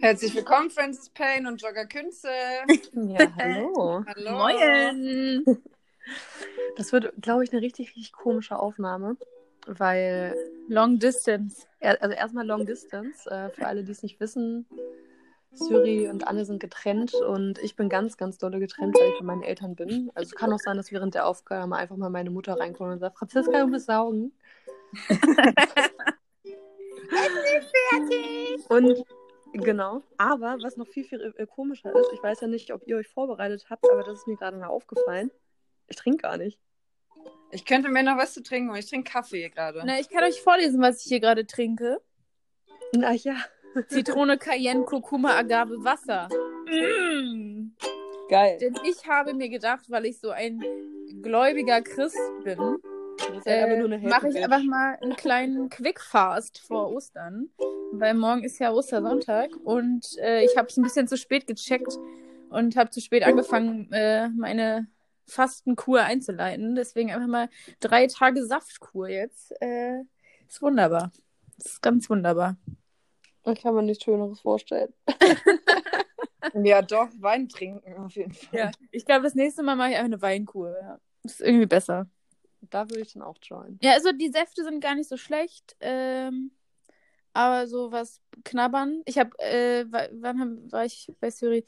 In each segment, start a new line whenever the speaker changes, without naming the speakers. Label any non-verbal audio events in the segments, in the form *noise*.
Herzlich willkommen, Francis Payne und Jogger Künze. *laughs*
Ja, hallo.
Hallo.
Moin!
Das wird, glaube ich, eine richtig, richtig komische Aufnahme, weil,
Long Distance.
also erstmal Long Distance, äh, für alle, die es nicht wissen, Syri und Anne sind getrennt und ich bin ganz, ganz dolle getrennt, weil ich bei meinen Eltern bin. Also es kann auch sein, dass während der Aufgabe einfach mal meine Mutter reinkommt und sagt, Franziska, du bist saugen. *laughs* Und genau. Aber was noch viel, viel äh, komischer ist, ich weiß ja nicht, ob ihr euch vorbereitet habt, aber das ist mir gerade mal aufgefallen. Ich trinke gar nicht.
Ich könnte mir noch was zu trinken, aber ich trinke Kaffee gerade.
Na, ich kann euch vorlesen, was ich hier gerade trinke.
Na ja.
Zitrone, Cayenne, Kurkuma, Agave, Wasser. Mm.
Geil.
Denn ich habe mir gedacht, weil ich so ein gläubiger Christ bin,
Das ist halt
äh,
einfach nur eine
mache ich einfach mal einen kleinen Quick-Fast vor Ostern. Weil morgen ist ja Ostersonntag und äh, ich habe es ein bisschen zu spät gecheckt und habe zu spät angefangen, äh, meine Fastenkur einzuleiten. Deswegen einfach mal drei Tage Saftkur jetzt. Äh, ist wunderbar. Ist ganz wunderbar.
Ich kann mir nichts Schöneres vorstellen. *laughs*
Ja, doch, Wein trinken auf jeden Fall.
Ja, ich glaube, das nächste Mal mache ich einfach eine Weinkur. Ja. Ist irgendwie besser.
Da würde ich dann auch joinen.
Ja, also die Säfte sind gar nicht so schlecht. Ähm, aber so was knabbern. Ich habe, äh, wa- wann hab, war ich bei Siri?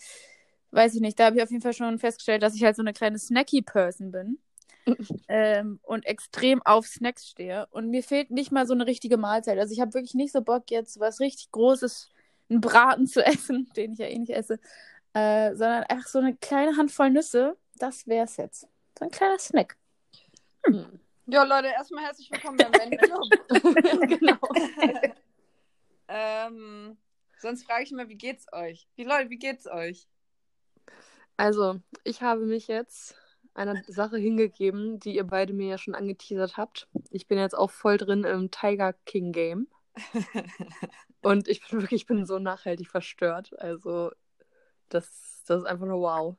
Weiß ich nicht. Da habe ich auf jeden Fall schon festgestellt, dass ich halt so eine kleine Snacky-Person bin. *laughs* ähm, und extrem auf Snacks stehe. Und mir fehlt nicht mal so eine richtige Mahlzeit. Also ich habe wirklich nicht so Bock, jetzt was richtig Großes, einen Braten zu *laughs* essen, den ich ja eh nicht esse. Äh, sondern einfach so eine kleine Handvoll Nüsse. Das wär's jetzt. So ein kleiner Snack.
Ja, Leute, erstmal herzlich willkommen beim Club. *laughs*
genau.
ähm, sonst frage ich mal, wie geht's euch? Wie Leute, wie geht's euch?
Also, ich habe mich jetzt einer Sache hingegeben, die ihr beide mir ja schon angeteasert habt. Ich bin jetzt auch voll drin im Tiger King Game. *laughs* Und ich bin wirklich, ich bin so nachhaltig verstört. Also, das, das ist einfach nur wow.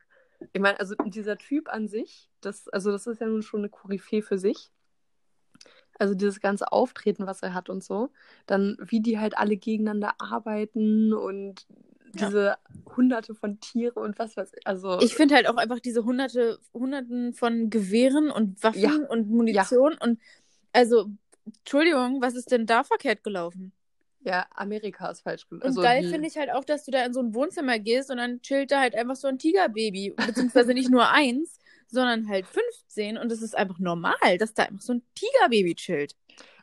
Ich meine, also dieser Typ an sich, das, also das ist ja nun schon eine Koryphäe für sich. Also dieses ganze Auftreten, was er hat und so. Dann, wie die halt alle gegeneinander arbeiten und
Ja.
diese hunderte von Tiere und was weiß ich. Also,
Ich finde halt auch einfach diese hunderte, hunderten von Gewehren und Waffen
Ja.
und Munition und also, Entschuldigung, was ist denn da verkehrt gelaufen?
Ja, Amerika ist falsch.
Und
Also,
geil
die-
finde ich halt auch, dass du da in so ein Wohnzimmer gehst und dann chillt da halt einfach so ein Tigerbaby. Beziehungsweise nicht nur eins, sondern halt 15 und es ist einfach normal, dass da einfach so ein Tigerbaby chillt.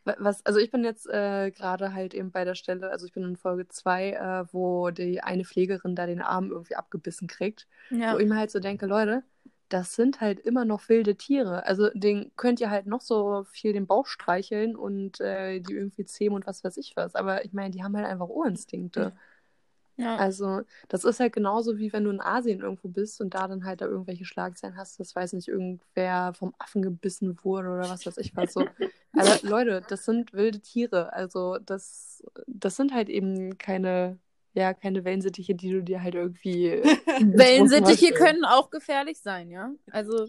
Was, also ich bin jetzt äh, gerade halt eben bei der Stelle, also ich bin in Folge 2, äh, wo die eine Pflegerin da den Arm irgendwie abgebissen kriegt.
Ja.
Wo ich mir halt so denke, Leute, das sind halt immer noch wilde Tiere. Also den könnt ihr halt noch so viel den Bauch streicheln und äh, die irgendwie zähmen und was weiß ich was. Aber ich meine, die haben halt einfach Urinstinkte.
ja.
Also, das ist halt genauso wie wenn du in Asien irgendwo bist und da dann halt da irgendwelche Schlagzeilen hast, das weiß nicht, irgendwer vom Affen gebissen wurde oder was weiß ich was so. *laughs* Aber Leute, das sind wilde Tiere. Also, das, das sind halt eben keine, ja, keine Wellensittiche, die du dir halt irgendwie. *laughs*
Wellensittiche
vorstellen.
können auch gefährlich sein, ja. Also,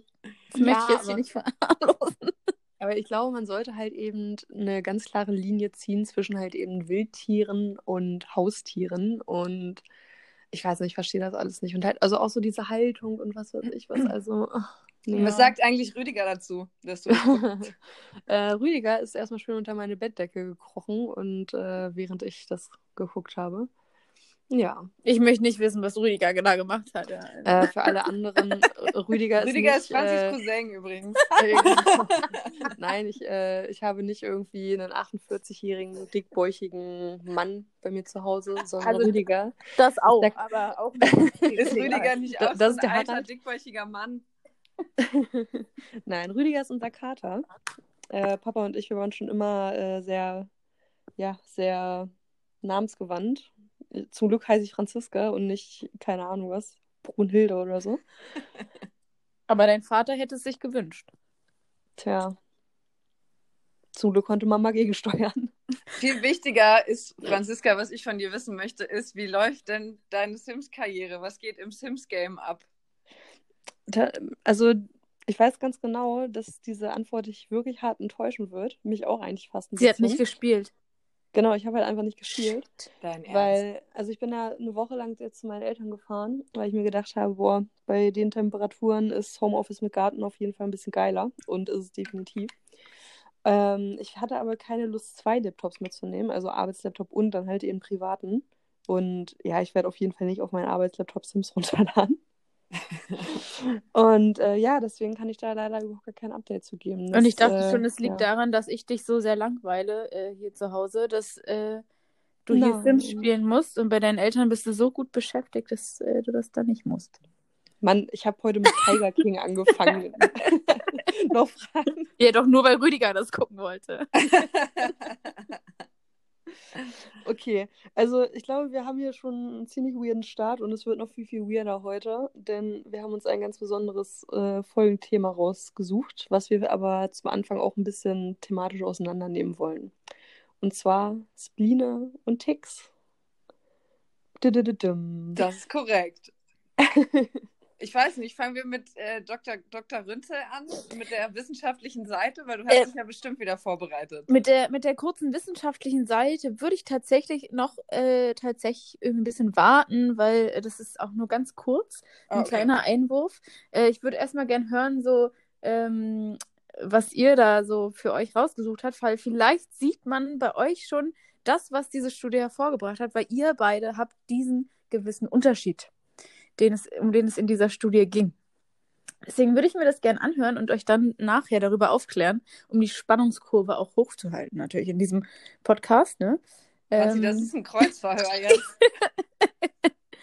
das
Ja,
möchte ich jetzt hier
aber-
nicht verharmlosen. *laughs*
Aber ich glaube, man sollte halt eben eine ganz klare Linie ziehen zwischen halt eben Wildtieren und Haustieren. Und ich weiß nicht, ich verstehe das alles nicht. Und halt, also auch so diese Haltung und was weiß ich was. Also, nee.
Was sagt eigentlich Rüdiger dazu, dass du *laughs*
äh, Rüdiger ist erstmal schön unter meine Bettdecke gekrochen und äh, während ich das geguckt habe. Ja,
Ich möchte nicht wissen, was Rüdiger genau gemacht hat. Ja.
äh, für alle anderen, äh, Rüdiger ist
Rüdiger
nicht,
ist Franzis
äh,
Cousin übrigens. *laughs* *laughs*
Nein, ich, äh, ich habe nicht irgendwie einen 48-jährigen, dickbäuchigen Mann bei mir zu Hause, sondern
Also-
Rüdiger.
Das auch,
Der-
aber auch *laughs*
Ist Rüdiger nicht
Da-
auch
das
so
ist
ein
der
alter, dickbäuchiger Mann?
Nein, Rüdiger ist unser Kater. Äh, Papa und ich, wir waren schon immer äh, sehr, ja, sehr namensgewandt. Zum Glück heiße ich Franziska und nicht, keine Ahnung was, Brunhilde oder so. *laughs*
Aber dein Vater hätte es sich gewünscht.
Tja. Zum Glück konnte Mama gegensteuern. *laughs*
Viel wichtiger ist, Franziska, was ich von dir wissen möchte, ist, wie läuft denn deine Sims-Karriere? Was geht im Sims-Game ab?
Da, also, ich weiß ganz genau, dass diese Antwort dich wirklich hart enttäuschen wird. Mich auch eigentlich fast ein
Sie hat nicht gespielt.
Genau, ich habe halt einfach nicht gespielt.
Dein Ernst.
Weil, also ich bin da eine Woche lang jetzt zu meinen Eltern gefahren, weil ich mir gedacht habe, boah, bei den Temperaturen ist Homeoffice mit Garten auf jeden Fall ein bisschen geiler und ist es definitiv. Ähm, ich hatte aber keine Lust, zwei Laptops mitzunehmen, also Arbeitslaptop und dann halt eben privaten. Und ja, ich werde auf jeden Fall nicht auf meinen Arbeitslaptop Sims *laughs* runterladen. *laughs* und äh, ja, deswegen kann ich da leider überhaupt gar kein Update zu geben.
Und ich
Das,
dachte
äh,
schon, es liegt
ja.
daran, dass ich dich so sehr langweile äh, hier zu Hause, dass äh, du hier
Nein.
Sims spielen musst und bei deinen Eltern bist du so gut beschäftigt, dass äh, du das dann nicht musst.
Mann, ich habe heute mit Tiger King *laughs* angefangen. *laughs* Noch Fragen?
Ja, doch nur, weil Rüdiger das gucken wollte.
Okay, also ich glaube, wir haben hier schon einen ziemlich weirden Start und es wird noch viel, viel weirder heute, denn wir haben uns ein ganz besonderes äh, Folgenthema rausgesucht, was wir aber zum Anfang auch ein bisschen thematisch auseinandernehmen wollen. Und zwar Spline und Ticks.
Das ist korrekt. *laughs* Ich weiß nicht, fangen wir mit äh, Dr. Dr. Rünzel an, mit der wissenschaftlichen Seite, weil du hast
Äh,
dich ja bestimmt wieder vorbereitet.
Mit der, mit der kurzen wissenschaftlichen Seite würde ich tatsächlich noch äh, tatsächlich irgendwie ein bisschen warten, weil äh, das ist auch nur ganz kurz, ein
Okay.
kleiner Einwurf. Äh, ich würde erstmal gern hören, so ähm, was ihr da so für euch rausgesucht habt, weil vielleicht sieht man bei euch schon das, was diese Studie hervorgebracht hat, weil ihr beide habt diesen gewissen Unterschied, den es, um den es in dieser Studie ging. Deswegen würde ich mir das gern anhören und euch dann nachher darüber aufklären, um die Spannungskurve auch hochzuhalten, natürlich in diesem Podcast. Ne?
Warte,
Ähm,
das ist ein Kreuzverhör *laughs* jetzt.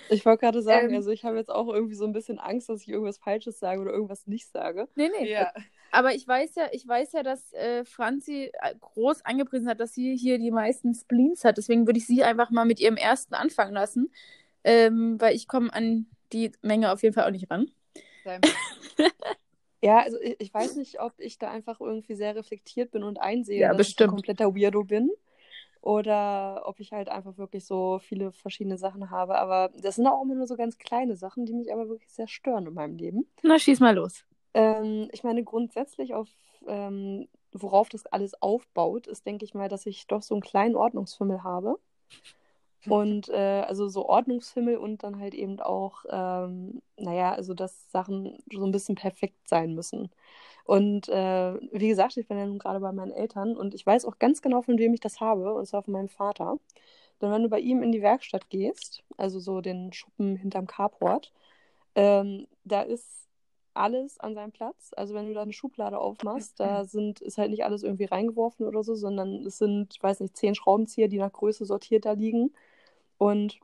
Ich wollte gerade sagen,
Ähm.
also ich habe jetzt auch irgendwie so ein bisschen Angst, dass ich irgendwas Falsches sage oder irgendwas nicht sage.
nee, nee.
Ja.
Aber ich weiß ja, ich weiß ja, dass äh, Franzi äh, groß angepriesen hat, dass sie hier die meisten Spleens hat. Deswegen würde ich sie einfach mal mit ihrem ersten anfangen lassen, ähm, weil ich komme an die Menge auf jeden Fall auch nicht ran. *laughs*
Ja, also ich, ich weiß nicht, ob ich da einfach irgendwie sehr reflektiert bin und einsehe,
Ja,
dass
bestimmt.
ich ein kompletter Weirdo bin. Oder ob ich halt einfach wirklich so viele verschiedene Sachen habe. Aber das sind auch immer nur so ganz kleine Sachen, die mich aber wirklich sehr stören in meinem Leben.
Na, schieß mal los.
Ähm, ich meine, grundsätzlich auf, ähm, worauf das alles aufbaut, ist, denke ich mal, dass ich doch so einen kleinen Ordnungsfimmel habe. Und äh, also so Ordnungsfimmel und dann halt eben auch, ähm, naja, also dass Sachen so ein bisschen perfekt sein müssen. Und äh, wie gesagt, ich bin ja nun gerade bei meinen Eltern und ich weiß auch ganz genau, von wem ich das habe, und zwar von meinem Vater. Denn wenn du bei ihm in die Werkstatt gehst, also so den Schuppen hinterm Carport, ähm, da ist alles an seinem Platz. Also wenn du da eine Schublade aufmachst, da sind, ist halt nicht alles irgendwie reingeworfen oder so, sondern es sind, ich weiß nicht, zehn Schraubenzieher, die nach Größe sortiert da liegen. Und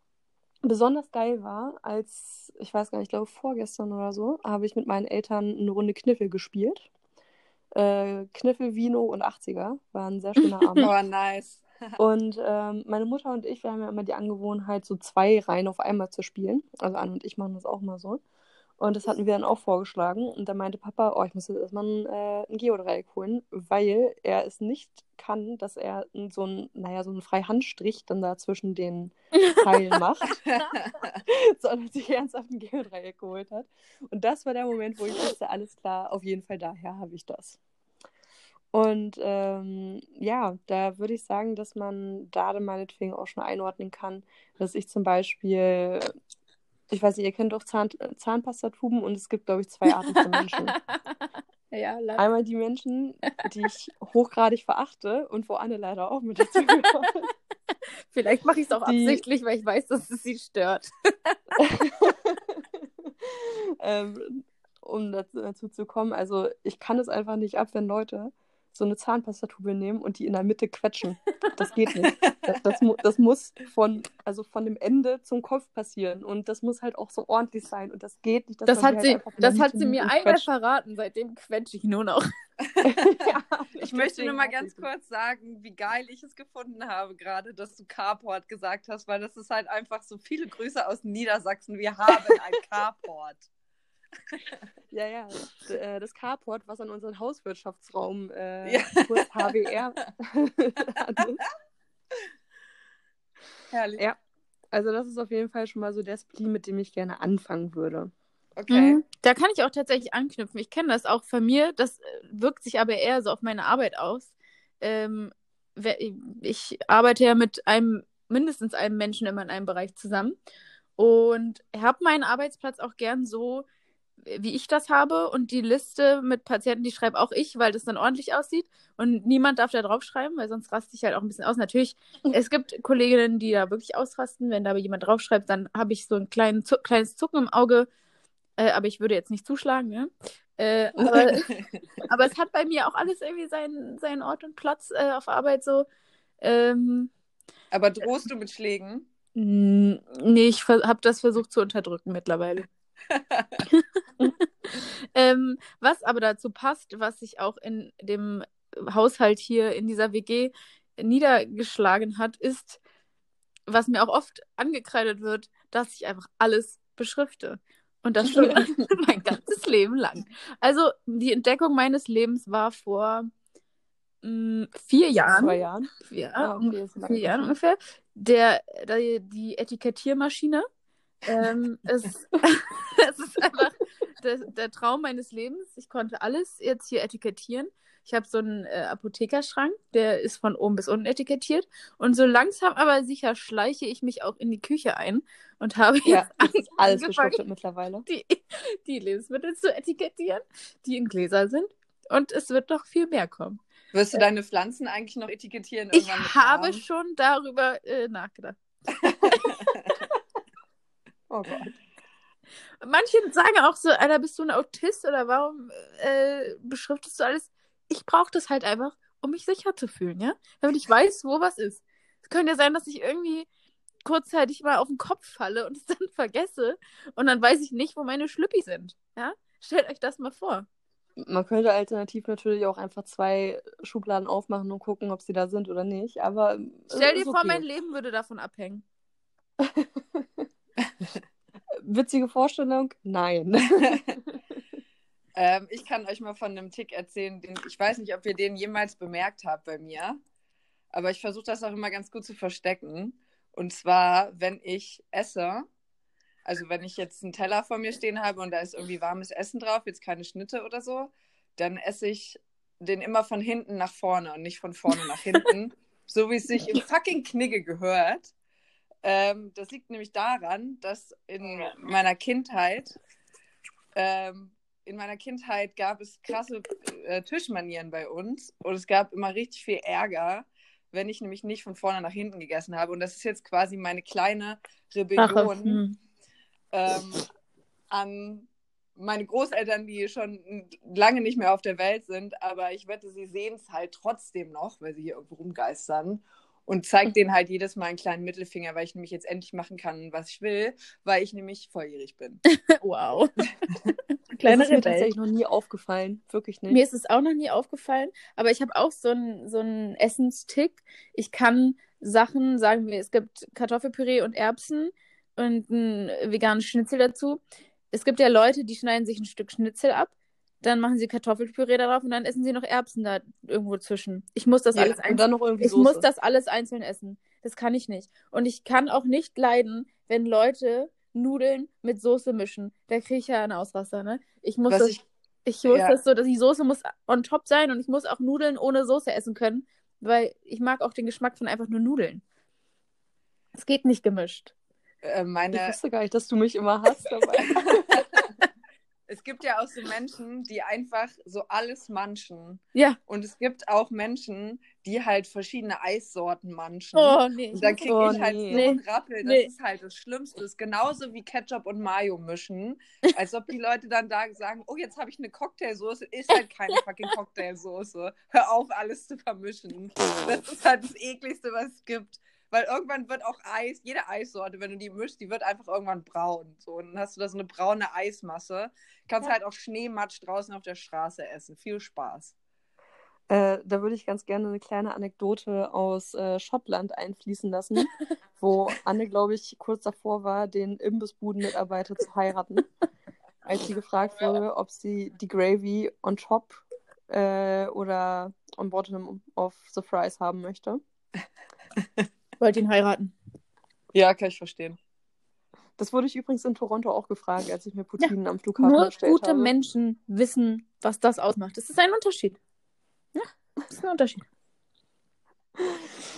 besonders geil war, als, ich weiß gar nicht, ich glaube vorgestern oder so, habe ich mit meinen Eltern eine Runde Kniffel gespielt. Äh, Kniffel, Vino und 80er. War ein sehr schöner *laughs* Abend.
Oh, nice. *laughs*
Und ähm, meine Mutter und ich, wir haben ja immer die Angewohnheit, so zwei Reihen auf einmal zu spielen. Also Anne und ich machen das auch mal so. Und das hatten wir dann auch vorgeschlagen. Und da meinte Papa, oh, ich muss jetzt erstmal ein, äh, ein Geodreieck holen, weil er es nicht kann, dass er so ein, naja, so einen Freihandstrich dann da zwischen den *laughs* Teilen macht, *laughs* *laughs* sondern sich ernsthaft ein Geodreieck geholt hat. Und das war der Moment, wo ich wusste, alles klar, auf jeden Fall daher habe ich das. Und ähm, ja, da würde ich sagen, dass man da dann meinetwegen auch schon einordnen kann, dass ich zum Beispiel, ich weiß nicht, ihr kennt doch Zahn, Zahnpastatuben und es gibt, glaube ich, zwei Arten von Menschen. *laughs*
ja, la-
Einmal die Menschen, die ich hochgradig verachte und wo Anne leider auch mit dazu gehört. *laughs*
vielleicht mache ich es auch
Die-
absichtlich, weil ich weiß, dass es sie stört. *laughs*
ähm, um dazu, dazu zu kommen, also ich kann es einfach nicht ab, wenn Leute so eine Zahnpastatube nehmen und die in der Mitte quetschen. Das geht nicht. Das, das, das muss von, also von dem Ende zum Kopf passieren und das muss halt auch so ordentlich sein und das geht nicht. dass
Das hat sie,
halt
das hat sie mir einmal verraten. Seitdem quetsche ich nur noch. *laughs*
ja,
Ich möchte nur mal ganz kurz sagen, wie geil ich es gefunden habe, gerade, dass du Carport gesagt hast, weil das ist halt einfach so viele Grüße aus Niedersachsen. Wir haben ein *laughs* Carport. *laughs*
Ja, ja. D- äh, Das Carport, was an unseren Hauswirtschaftsraum, äh,
Ja.
kurz HWR, *laughs* hatte.
Herrlich.
Ja. Also das ist auf jeden Fall schon mal so der Spleen, mit dem ich gerne anfangen würde.
Okay.
Mhm. Da kann ich auch tatsächlich anknüpfen. Ich kenne das auch von mir. Das äh, wirkt sich aber eher so auf meine Arbeit aus. Ähm, ich arbeite ja mit einem, mindestens einem Menschen immer in einem Bereich zusammen und habe meinen Arbeitsplatz auch gern so, wie ich das habe und die Liste mit Patienten, die schreibe auch ich, weil das dann ordentlich aussieht und niemand darf da drauf schreiben, weil sonst raste ich halt auch ein bisschen aus. Natürlich, *laughs* es gibt Kolleginnen, die da wirklich ausrasten, wenn da aber jemand draufschreibt, dann habe ich so ein kleinen, Zu kleines Zucken im Auge, äh, aber ich würde jetzt nicht zuschlagen, ne? Äh, *laughs* aber, aber es hat bei mir auch alles irgendwie seinen, seinen Ort und Platz äh, auf Arbeit so. Ähm,
Aber drohst du mit Schlägen?
nee, ich habe das versucht zu unterdrücken mittlerweile. *laughs* ähm, was aber dazu passt, was sich auch in dem Haushalt hier in dieser WG niedergeschlagen hat, ist, was mir auch oft angekreidet wird, dass ich einfach alles beschrifte. Und das schon *laughs* *laughs* mein ganzes Leben lang. Also die Entdeckung meines Lebens war vor mh, vier Jahren.
Zwei Jahren.
Ja,
Ah, okay,
vier Jahren ungefähr. Der, der, die Etikettiermaschine. Ähm, es, *laughs* *laughs* es ist einfach der, der Traum meines Lebens. Ich konnte alles jetzt hier etikettieren. Ich habe so einen äh, Apothekerschrank, der ist von oben bis unten etikettiert. Und so langsam aber sicher schleiche ich mich auch in die Küche ein und habe
Ja,
jetzt
alles beschriftet mittlerweile.
die, die Lebensmittel zu etikettieren, die in Gläser sind. Und es wird noch viel mehr kommen.
Wirst du deine Pflanzen eigentlich noch etikettieren?
Ich habe schon darüber äh, nachgedacht. *laughs*
Oh Gott.
Manche sagen auch so, Alter, bist du ein Autist oder warum äh, beschriftest du alles? Ich brauche das halt einfach, um mich sicher zu fühlen, ja? Damit ich weiß, wo was ist. Es könnte ja sein, dass ich irgendwie kurzzeitig mal auf den Kopf falle und es *laughs* dann vergesse und dann weiß ich nicht, wo meine Schlüppi sind, ja? Stellt euch das mal vor.
Man könnte alternativ natürlich auch einfach zwei Schubladen aufmachen und gucken, ob sie da sind oder nicht. Aber äh,
Stell dir
ist
vor,
okay.
mein Leben würde davon abhängen. *laughs* *laughs*
Witzige Vorstellung? Nein. *laughs*
Ähm, ich kann euch mal von einem Tick erzählen, den ich weiß nicht, ob ihr den jemals bemerkt habt bei mir, aber ich versuche das auch immer ganz gut zu verstecken. Und zwar, wenn ich esse, also wenn ich jetzt einen Teller vor mir stehen habe und da ist irgendwie warmes Essen drauf, jetzt keine Schnitte oder so, dann esse ich den immer von hinten nach vorne und nicht von vorne nach hinten, *laughs* so wie es sich im fucking Knigge gehört. Ähm, das liegt nämlich daran, dass in meiner Kindheit ähm, in meiner Kindheit gab es krasse äh, Tischmanieren bei uns und es gab immer richtig viel Ärger, wenn ich nämlich nicht von vorne nach hinten gegessen habe. Und das ist jetzt quasi meine kleine Rebellion
Hm.
ähm, an meine Großeltern, die schon lange nicht mehr auf der Welt sind, aber ich wette, sie sehen es halt trotzdem noch, weil sie hier irgendwo rumgeistern. Und zeigt denen halt jedes Mal einen kleinen Mittelfinger, weil ich nämlich jetzt endlich machen kann, was ich will, weil ich nämlich volljährig bin. *laughs*
Wow. *laughs*
Das
Kleine
ist mir
Rebell.
tatsächlich noch nie aufgefallen. Wirklich nicht.
Mir ist es auch noch nie aufgefallen, aber ich habe auch so einen so einen Essenstick. Ich kann Sachen, sagen wir, es gibt Kartoffelpüree und Erbsen und ein veganes Schnitzel dazu. Es gibt ja Leute, die schneiden sich ein Stück Schnitzel ab, dann machen sie Kartoffelpüree darauf und dann essen sie noch Erbsen da irgendwo zwischen. Ich muss das
Ja,
alles
und
einzeln
dann noch irgendwie
ich
Soße.
muss das alles einzeln essen. Das kann ich nicht. Und ich kann auch nicht leiden, wenn Leute Nudeln mit Soße mischen. Da kriege ich ja einen Ausraster, ne? Ich muss
Was
das,
ich,
ich muss
ja.
das so, dass die Soße muss on top sein und ich muss auch Nudeln ohne Soße essen können, weil ich mag auch den Geschmack von einfach nur Nudeln. Es geht nicht gemischt.
äh,
Ich
meine,
wusste gar nicht, dass du mich immer hast dabei. *laughs* *laughs*
es gibt ja auch so Menschen, die einfach so alles manchen.
Ja.
Und es gibt auch Menschen, die halt verschiedene Eissorten manchen.
Oh, nee.
Und dann kriege
Oh,
ich halt
nee.
so einen Rappel. Das
Nee.
ist halt das Schlimmste. Das ist genauso wie Ketchup und Mayo mischen. Als ob die Leute dann da sagen, oh, jetzt habe ich eine Cocktailsoße. Ist halt keine fucking Cocktailsoße. Hör auf, alles zu vermischen. Das ist halt das ekligste, was es gibt. Weil irgendwann wird auch Eis, jede Eissorte, wenn du die mischst, die wird einfach irgendwann braun. So, und dann hast du da so eine braune Eismasse. Kannst
Ja.
halt auch Schneematsch draußen auf der Straße essen. Viel Spaß.
Äh, da würde ich ganz gerne eine kleine Anekdote aus äh, Schottland einfließen lassen, *laughs* wo Anne, glaube ich, kurz davor war, den Imbissbuden-Mitarbeiter zu heiraten, *laughs* als sie gefragt wurde, ob sie die Gravy on top äh, oder on bottom of the fries haben möchte. *laughs*
Wollte ihn heiraten.
Ja, kann ich verstehen.
Das wurde ich übrigens in Toronto auch gefragt, als ich mir Poutinen am Flughafen
Nur
bestellt
gute
habe.
Menschen wissen, was das ausmacht. Das ist ein Unterschied. Ja, das ist ein Unterschied.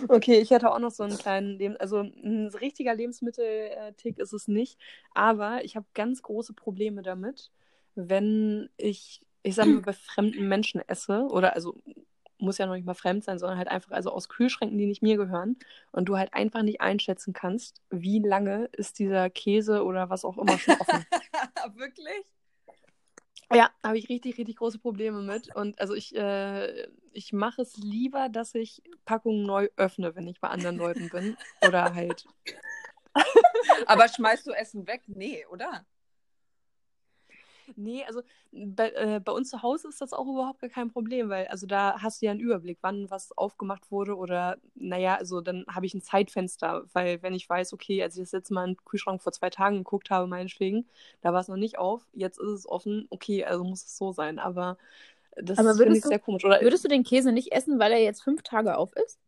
Okay, ich hätte auch noch so einen kleinen, Leb also ein richtiger Lebensmitteltick ist es nicht, aber ich habe ganz große Probleme damit, wenn ich, ich sag mal, bei fremden Menschen esse oder also muss ja noch nicht mal fremd sein, sondern halt einfach also aus Kühlschränken, die nicht mir gehören und du halt einfach nicht einschätzen kannst, wie lange ist dieser Käse oder was auch immer schon offen. *laughs*
Wirklich?
Ja, habe ich richtig, richtig große Probleme mit. Und also ich, äh, ich mache es lieber, dass ich Packungen neu öffne, wenn ich bei anderen Leuten bin. Oder halt. *laughs*
Aber schmeißt du Essen weg? Nee, oder?
Nee, also bei, äh, bei uns zu Hause ist das auch überhaupt gar kein Problem, weil also da hast du ja einen Überblick, wann was aufgemacht wurde oder naja, also dann habe ich ein Zeitfenster, weil wenn ich weiß, okay, als ich das letzte Mal in den Kühlschrank vor zwei Tagen geguckt habe, meinetwegen, da war es noch nicht auf, jetzt ist es offen, okay, also muss es so sein, aber das finde ich sehr komisch. Oder,
würdest du den Käse nicht essen, weil er jetzt fünf Tage auf ist?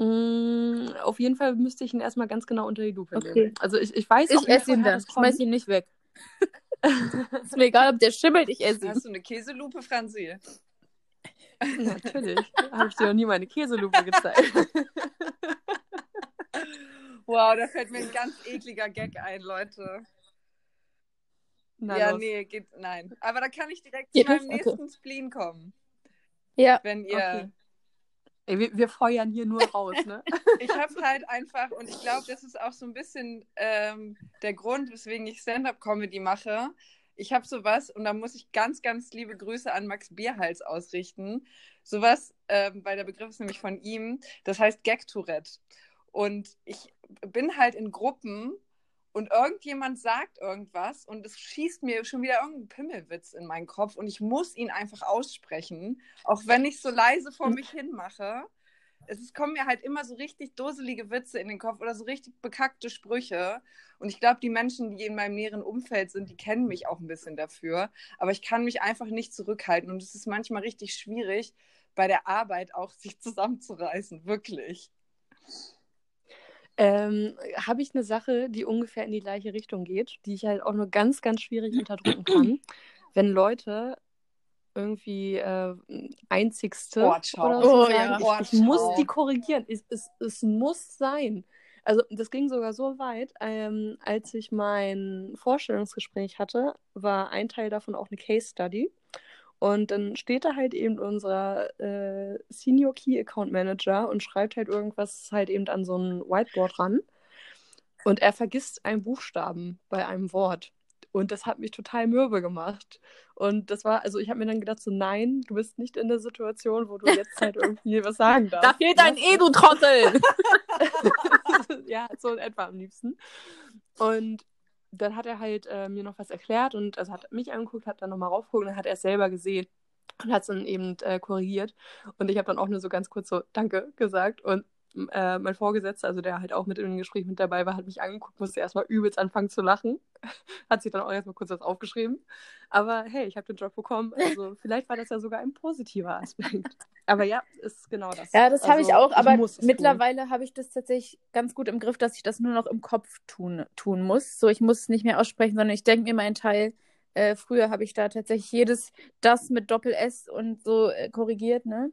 Mm, auf jeden Fall müsste ich ihn erstmal ganz genau unter die Lupe
Okay.
nehmen. Also ich, ich weiß
Ich
auch
esse ihn dann. Ich schmeiß ihn nicht weg. *laughs* *laughs* ist mir egal, ob der schimmelt, ich esse ihn.
Hast du eine Käselupe, Franzi? *laughs*
Natürlich. Habe ich dir noch nie meine Käselupe gezeigt. *laughs*
Wow, da fällt mir ein ganz ekliger Gag ein, Leute.
Na
ja,
los.
nee, geht, nein. Aber da kann ich direkt
Geht
zu meinem
nicht? Okay.
nächsten Spleen kommen.
Ja.
Wenn ihr.
Okay. Ey, wir, wir feuern hier nur raus, ne? *laughs*
Ich habe halt einfach, und ich glaube, das ist auch so ein bisschen ähm, der Grund, weswegen ich Stand-up-Comedy mache. Ich habe sowas, und da muss ich ganz, ganz liebe Grüße an Max Bierhals ausrichten. Sowas, ähm, weil der Begriff ist nämlich von ihm, das heißt Gag-Tourette. Und ich bin halt in Gruppen und irgendjemand sagt irgendwas und es schießt mir schon wieder irgendein Pimmelwitz in meinen Kopf und ich muss ihn einfach aussprechen, auch wenn ich so leise vor mich hin mache. Es ist, kommen mir halt immer so richtig dusselige Witze in den Kopf oder so richtig bekackte Sprüche. Und ich glaube, die Menschen, die in meinem näheren Umfeld sind, die kennen mich auch ein bisschen dafür. Aber ich kann mich einfach nicht zurückhalten. Und es ist manchmal richtig schwierig, bei der Arbeit auch sich *laughs* zusammenzureißen. Wirklich.
Ähm, habe ich eine Sache, die ungefähr in die gleiche Richtung geht, die ich halt auch nur ganz, ganz schwierig unterdrücken kann. *clears throat* Wenn Leute irgendwie äh, einzigste
Oh,
oder so
Oh,
sagen,
ja.
ich,
Oh,
ich muss die korrigieren. Es, es, es muss sein. Also das ging sogar so weit, ähm, als ich mein Vorstellungsgespräch hatte, war ein Teil davon auch eine Case Study. Und dann steht da halt eben unser äh, Senior Key Account Manager und schreibt halt irgendwas halt eben an so ein Whiteboard ran. Und er vergisst einen Buchstaben bei einem Wort. Und das hat mich total mürbe gemacht. Und das war, also ich habe mir dann gedacht, so nein, du bist nicht in der Situation, wo du jetzt halt irgendwie was sagen *laughs* darfst.
Da fehlt ein E, du Trottel! *laughs*
ja, so in etwa am liebsten. Und dann hat er halt äh, mir noch was erklärt und also hat mich angeguckt, hat dann nochmal raufgeguckt und dann hat er es selber gesehen und hat es dann eben äh, korrigiert. Und ich habe dann auch nur so ganz kurz so Danke gesagt und äh, mein Vorgesetzter, also der halt auch mit im Gespräch mit dabei war, hat mich angeguckt, musste erstmal übelst anfangen zu lachen. *laughs* hat sich dann auch erstmal kurz was aufgeschrieben. Aber hey, ich habe den Job bekommen. Also *laughs* vielleicht war das ja sogar ein positiver Aspekt. Aber ja, ist genau das.
Ja, das habe ich
Also,
auch, aber
tun.
mittlerweile habe ich das tatsächlich ganz gut im Griff, dass ich das nur noch im Kopf tun, tun muss. So, ich muss es nicht mehr aussprechen, sondern ich denke mir meinen Teil. Äh, früher habe ich da tatsächlich jedes das mit Doppel S und so äh, korrigiert, ne?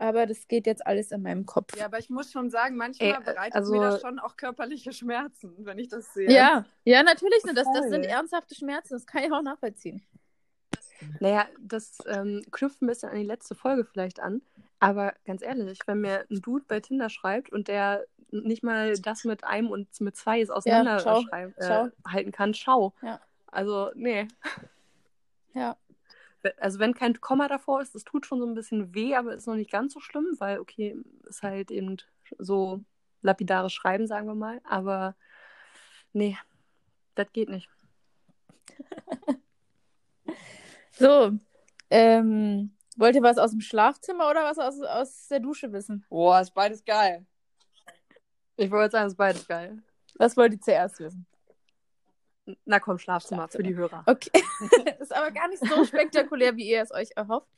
Aber das geht jetzt alles in meinem Kopf.
Ja, aber ich muss schon sagen, manchmal
Ey,
bereitet
also-
mir das schon auch körperliche Schmerzen, wenn ich das sehe.
Ja, ja, natürlich. Ne? Das, das sind ernsthafte Schmerzen. Das kann ich auch nachvollziehen.
Naja, das ähm, knüpft ein bisschen an die letzte Folge vielleicht an. Aber ganz ehrlich, wenn mir ein Dude bei Tinder schreibt und der nicht mal das mit einem und mit zwei ist auseinander
schau,
schreib-
schau.
Äh, halten kann, schau.
Ja.
Also, nee.
Ja.
Also, wenn kein Komma davor ist, das tut schon so ein bisschen weh, aber ist noch nicht ganz so schlimm, weil, okay, ist halt eben so lapidares Schreiben, sagen wir mal. Aber nee, das geht nicht. *laughs*
So, ähm, wollt ihr was aus dem Schlafzimmer oder was aus, aus der Dusche wissen?
Boah, ist beides geil.
Ich wollte sagen, es ist beides geil.
Was wollt ihr zuerst wissen?
Na komm, Schlafzimmer,
Schlafzimmer.
für die Hörer.
Okay. *laughs* ist aber gar nicht so spektakulär, wie ihr es euch erhofft.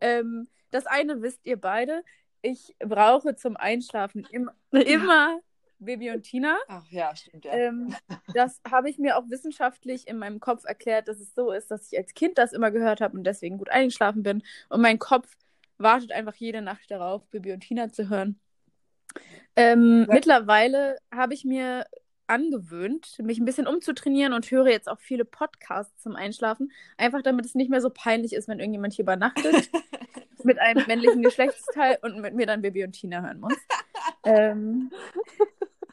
Ähm, das eine wisst ihr beide. Ich brauche zum Einschlafen im, immer Baby und Tina.
Ach ja, stimmt ja.
Ähm, das habe ich mir auch wissenschaftlich in meinem Kopf erklärt, dass es so ist, dass ich als Kind das immer gehört habe und deswegen gut eingeschlafen bin. Und mein Kopf wartet einfach jede Nacht darauf, Baby und Tina zu hören. Ähm,
Wa-
mittlerweile habe ich mir angewöhnt, mich ein bisschen umzutrainieren und höre jetzt auch viele Podcasts zum Einschlafen. Einfach damit es nicht mehr so peinlich ist, wenn irgendjemand hier übernachtet *laughs* mit einem männlichen Geschlechtsteil und mit mir dann Bibi und Tina hören muss. Ähm,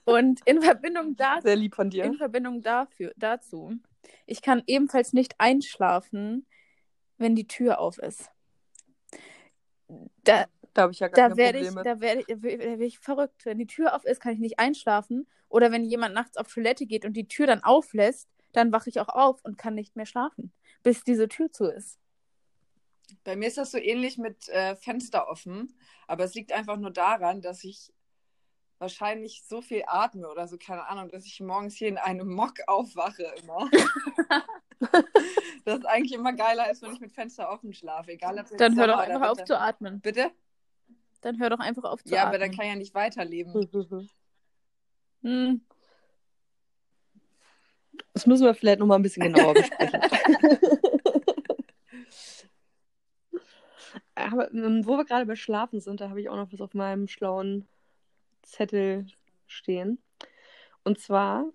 und in Verbindung dazu
Sehr lieb von dir.
in Verbindung dafür, dazu, ich kann ebenfalls nicht einschlafen, wenn die Tür auf ist. Da,
Da habe ich ja gar
da
kein
werde
Problem
ich, da werde ich, da werde ich verrückt. Wenn die Tür auf ist, kann ich nicht einschlafen. Oder wenn jemand nachts auf Toilette geht und die Tür dann auflässt, dann wache ich auch auf und kann nicht mehr schlafen, bis diese Tür zu ist.
Bei mir ist das so ähnlich mit äh, Fenster offen, aber es liegt einfach nur daran, dass ich wahrscheinlich so viel atme oder so, keine Ahnung, dass ich morgens hier in einem Mock aufwache immer. *laughs* das ist eigentlich immer geiler ist, wenn ich mit Fenster offen schlafe, egal ob jetzt
Dann hör doch einfach auf zu atmen.
Bitte?
Dann hör doch einfach auf zu
Ja, aber
atmen.
dann kann ich ja nicht weiterleben.
Hm.
Das müssen wir vielleicht nochmal ein bisschen genauer besprechen. *laughs* Aber ähm, wo wir gerade bei Schlafen sind, da habe ich auch noch was auf meinem schlauen Zettel stehen. Und zwar,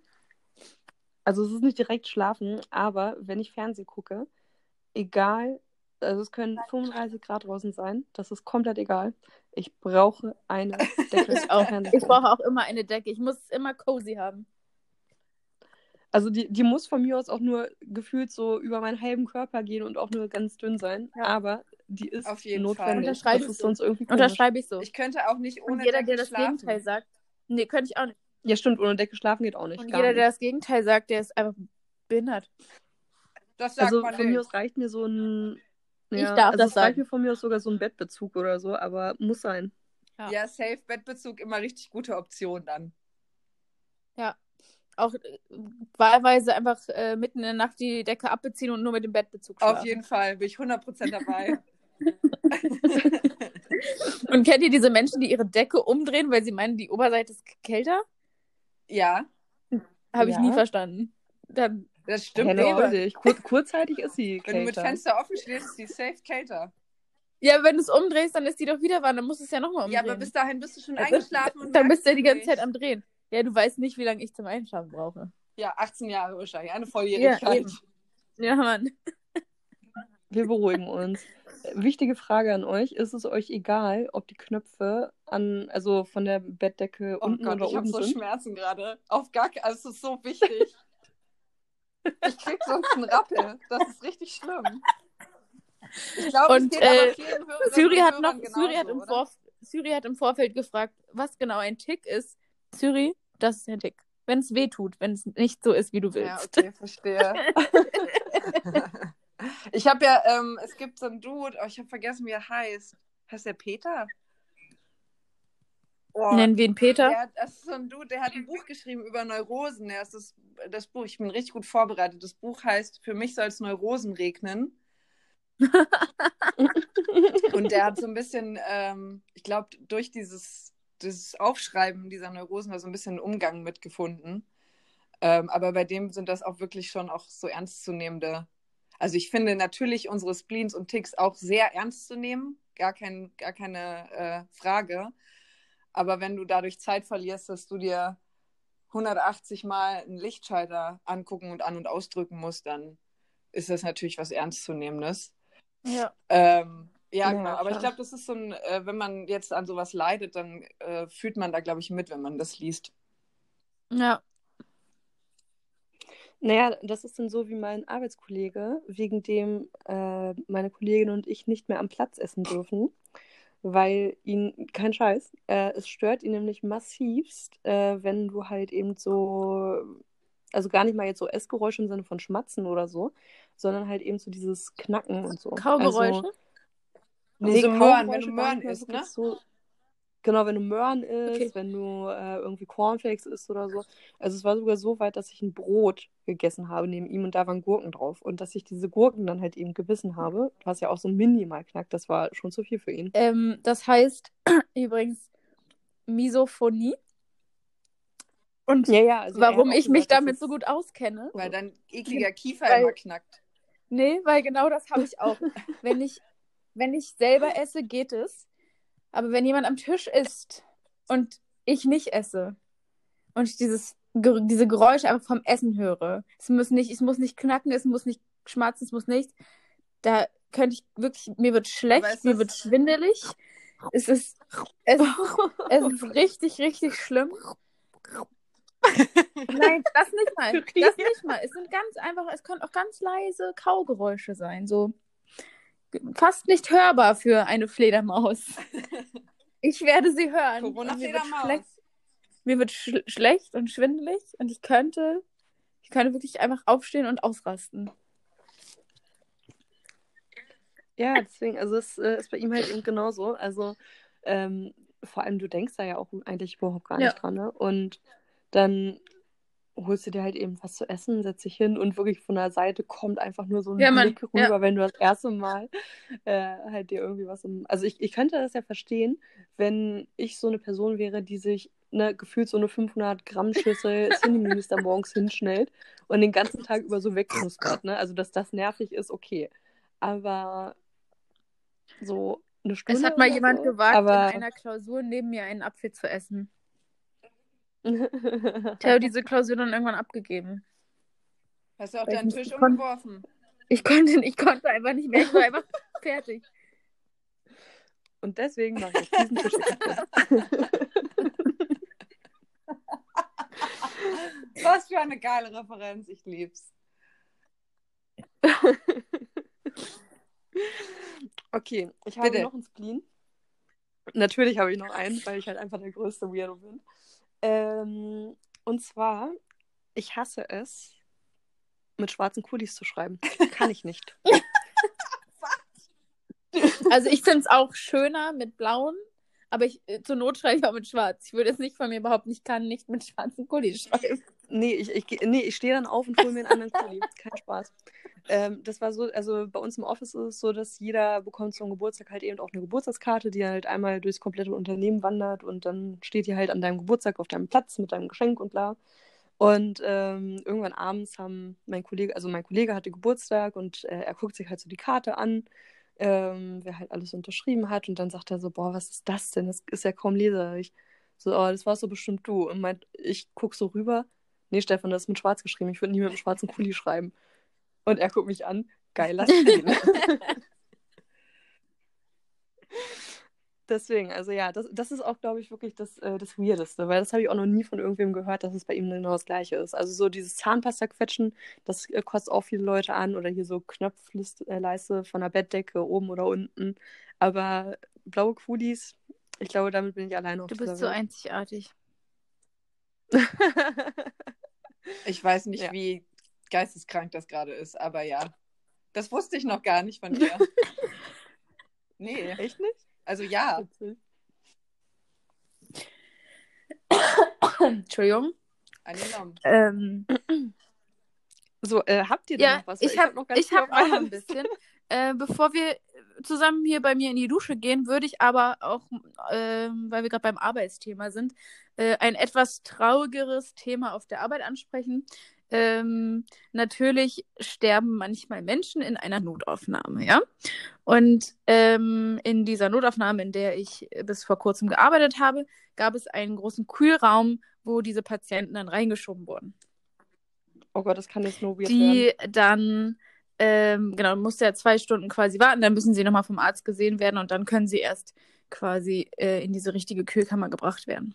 also es ist nicht direkt Schlafen, aber wenn ich Fernsehen gucke, egal, also es können 35 Grad draußen sein, das ist komplett egal. Ich brauche eine *laughs* Decke.
Ich auch. Ich brauche auch immer eine Decke. Ich muss es immer cozy haben.
Also die, die muss von mir aus auch nur gefühlt so über meinen halben Körper gehen und auch nur ganz dünn sein.
Ja.
aber die ist
Auf jeden
notwendig.
Fall.
Unterschreibe
das
ich
ist
so.
sonst irgendwie komisch.
Unterschreibe ich so.
Ich könnte auch nicht ohne
Und jeder,
Decke
der das
schlafen.
Gegenteil sagt, nee, könnte ich auch nicht.
Ja, stimmt, ohne Decke schlafen geht auch nicht.
Und jeder,
nicht.
der das Gegenteil sagt, der ist einfach behindert.
Das sagt
also
man
von mir
nicht.
aus reicht mir so ein.
Ich
Ja,
darf
also
das sagen.
mir von mir aus sogar so ein Bettbezug oder so, aber muss sein.
Ja.
Ja, safe Bettbezug immer richtig gute Option dann.
Auch äh, wahlweise einfach äh, mitten in der Nacht die Decke abbeziehen und nur mit dem Bettbezug schlafen.
Auf jeden Fall bin ich 100% dabei. *laughs* *laughs*
Und kennt ihr diese Menschen, die ihre Decke umdrehen, weil sie meinen, die Oberseite ist kälter?
ja,
Habe ich
Ja.
nie verstanden. Dann,
das stimmt
ja,
doch.
natürlich. Kur kurzzeitig ist sie
Wenn du mit. Fenster offen stehst, ist die safe kälter.
ja, wenn du es umdrehst, dann ist die doch wieder warm. Dann musst du es ja nochmal
Ja,
umdrehen.
aber bis dahin bist du schon
Also,
eingeschlafen und *laughs*
dann bist du ja die ganze
nicht.
Zeit am Drehen. Ja, du weißt nicht, wie lange ich zum Einschlafen brauche.
Ja, 18 Jahre wahrscheinlich, eine
Ja,
Volljährigkeit.
eben. Ja, Mann.
Wir beruhigen uns. Wichtige Frage an euch: Ist es euch egal, ob die Knöpfe an, also von der Bettdecke
oh
unten
Gott,
oder
ich habe
oben
so
sind?
Schmerzen gerade. Auf gar also es ist so wichtig. *laughs* ich krieg sonst einen Rappel. Das ist richtig schlimm. Ich glaube, es
Und,
geht
äh,
und
hat noch, Syri hat,
genauso,
im
oder?
Vorf Syri hat im Vorfeld gefragt, was genau ein Tick ist. Syri, das ist ein Tick. Wenn es weh tut, wenn es nicht so ist, wie du
Ja,
willst.
okay, verstehe. *laughs* ich habe ja, ähm, es gibt so einen Dude, oh, ich habe vergessen, wie er heißt. Heißt der Peter? Oh,
Nennen wir ihn Peter.
Der, das ist so ein Dude, der hat ein Buch geschrieben über Neurosen. Der ist das, das Buch, ich bin richtig gut vorbereitet. Das Buch heißt Für mich soll es Neurosen regnen. *laughs* Und der hat so ein bisschen, ähm, ich glaube, durch dieses, dieses Aufschreiben dieser Neurosen da so ein bisschen einen Umgang mitgefunden. Ähm, aber bei dem sind das auch wirklich schon auch so ernstzunehmende. Also ich finde natürlich unsere Spleens und Ticks auch sehr ernst zu nehmen, gar, kein, gar keine äh, Frage. Aber wenn du dadurch Zeit verlierst, dass du dir 180 Mal einen Lichtschalter angucken und an- und ausdrücken musst, dann ist das natürlich was Ernstzunehmendes.
Ja.
Ähm, ja,
Ja,
genau. Aber ich glaube, das ist so ein, äh, wenn man jetzt an sowas leidet, dann äh, fühlt man da, glaube ich, mit, wenn man das liest.
Ja.
Naja, das ist dann so wie mein Arbeitskollege, wegen dem äh, meine Kollegin und ich nicht mehr am Platz essen dürfen, weil ihn, kein Scheiß, äh, es stört ihn nämlich massivst, äh, wenn du halt eben so, also gar nicht mal jetzt so Essgeräusche im Sinne von Schmatzen oder so, sondern halt eben so dieses Knacken und so.
Kaugeräusche.
Also,
Nee, so Möhren, wenn
Kaugeräusche
du Möhren isst, ne?
So, genau, wenn du Möhren isst,
Okay.
wenn du äh, irgendwie Cornflakes isst oder so. Also es war sogar so weit, dass ich ein Brot gegessen habe neben ihm und da waren Gurken drauf. Und dass ich diese Gurken dann halt eben gebissen habe, was ja auch so minimal knackt, das war schon zu viel für ihn.
Ähm, das heißt *clears throat* übrigens Misophonie. Und
Ja, ja, also
warum ich mich
gesagt,
damit so gut auskenne.
Weil dein ekliger Kiefer
Weil-
immer knackt.
Nee, weil genau das habe ich auch. *laughs* wenn, ich, wenn ich selber esse, geht es. Aber wenn jemand am Tisch isst und ich nicht esse und ich dieses, diese Geräusche einfach vom Essen höre. Es muss nicht, es muss nicht knacken, es muss nicht schmatzen, es muss nichts. Da könnte ich wirklich, mir wird schlecht, mir wird schwindelig. Es ist, es, es ist *laughs* richtig, richtig schlimm. *laughs* Nein, das nicht mal. Das nicht mal. Es sind ganz einfach, es können auch ganz leise Kaugeräusche sein. So fast nicht hörbar für eine Fledermaus. *laughs* Ich werde sie hören.
Corona-Fledermaus.
Mir wird sch schlecht und schwindelig und ich könnte, ich könnte wirklich einfach aufstehen und ausrasten.
Ja, deswegen, also es äh, ist bei ihm halt eben genauso. Also ähm, vor allem, du denkst da ja auch eigentlich überhaupt gar nicht ja. dran, ne? Und dann holst du dir halt eben was zu essen, setzt dich hin und wirklich von der Seite kommt einfach nur so ein ja, Blick rüber, ja. wenn du das erste Mal äh, halt dir irgendwie was im. Also ich, ich könnte das ja verstehen, wenn ich so eine Person wäre, die sich ne, gefühlt so eine 500 Gramm Schüssel *laughs* da morgens hinschnellt und den ganzen Tag über so wegknuspert, ne? Also dass das nervig ist, okay. Aber so eine Stunde.
Es hat mal jemand so, gewagt, aber... in einer Klausur neben mir einen Apfel zu essen. Ich habe diese Klausur dann irgendwann abgegeben.
Hast du auch deinen Tisch umgeworfen?
Ich konnte, ich konnte einfach nicht mehr. Ich war einfach *laughs* fertig.
Und deswegen mache ich diesen Tisch. *laughs*
Was für eine geile Referenz. Ich lieb's.
Okay, ich habe Bitte. noch einen Spleen. Natürlich habe ich noch einen, weil ich halt einfach der größte Weirdo bin. Ähm, und zwar, ich hasse es, mit schwarzen Kulis zu schreiben. Kann ich nicht. *laughs*
also ich finde es auch schöner mit blauen, aber ich, äh, zur Not schreibe ich auch mit schwarz. Ich würde es nicht von mir überhaupt nicht kann, nicht mit schwarzen Kulis schreiben.
Nee, ich, ich, nee, ich stehe dann auf und hole mir einen anderen Kuli. *laughs* Kein Spaß. Ähm, das war so, also bei uns im Office ist es so, dass jeder bekommt zum Geburtstag halt eben auch eine Geburtstagskarte, die halt einmal durchs komplette Unternehmen wandert und dann steht die halt an deinem Geburtstag auf deinem Platz mit deinem Geschenk und bla. Und ähm, irgendwann abends haben mein Kollege, also mein Kollege hatte Geburtstag und äh, er guckt sich halt so die Karte an, ähm, wer halt alles unterschrieben hat und dann sagt er so, boah, was ist das denn? Das ist ja kaum leserlich. So, oh, das warst so bestimmt du. Und meint, ich guck so rüber, nee, Stefan, das ist mit schwarz geschrieben, ich würde nie mit einem schwarzen Kuli schreiben. Und er guckt mich an, geil, lass *laughs* ihn. Deswegen, also ja, das, das ist auch, glaube ich, wirklich das, äh, das Weirdeste, weil das habe ich auch noch nie von irgendwem gehört, dass es bei ihm genau das Gleiche ist. Also so dieses Zahnpasta-Quetschen, das äh, kostet auch viele Leute an oder hier so Knopfleiste von der Bettdecke oben oder unten. Aber blaue Kulis, ich glaube, damit bin ich alleine auf
Du bist so einzigartig. *laughs*
ich weiß nicht, ja. wie geisteskrank das gerade ist, aber ja. Das wusste ich noch gar nicht von dir. *laughs* nee.
Echt nicht?
Also ja.
Entschuldigung. Ähm,
so, äh, habt ihr denn
ja,
noch was?
Ich habe hab, ich hab auch noch ein bisschen. *laughs* äh, bevor wir zusammen hier bei mir in die Dusche gehen, würde ich aber auch, äh, weil wir gerade beim Arbeitsthema sind, äh, ein etwas traurigeres Thema auf der Arbeit ansprechen. Ähm, natürlich sterben manchmal Menschen in einer Notaufnahme, ja. Und ähm, in dieser Notaufnahme, in der ich bis vor kurzem gearbeitet habe, gab es einen großen Kühlraum, wo diese Patienten dann reingeschoben wurden.
Oh Gott, das kann jetzt nur weird
Die werden. dann, ähm, genau, musste ja zwei Stunden quasi warten, dann müssen sie nochmal vom Arzt gesehen werden und dann können sie erst quasi äh, in diese richtige Kühlkammer gebracht werden.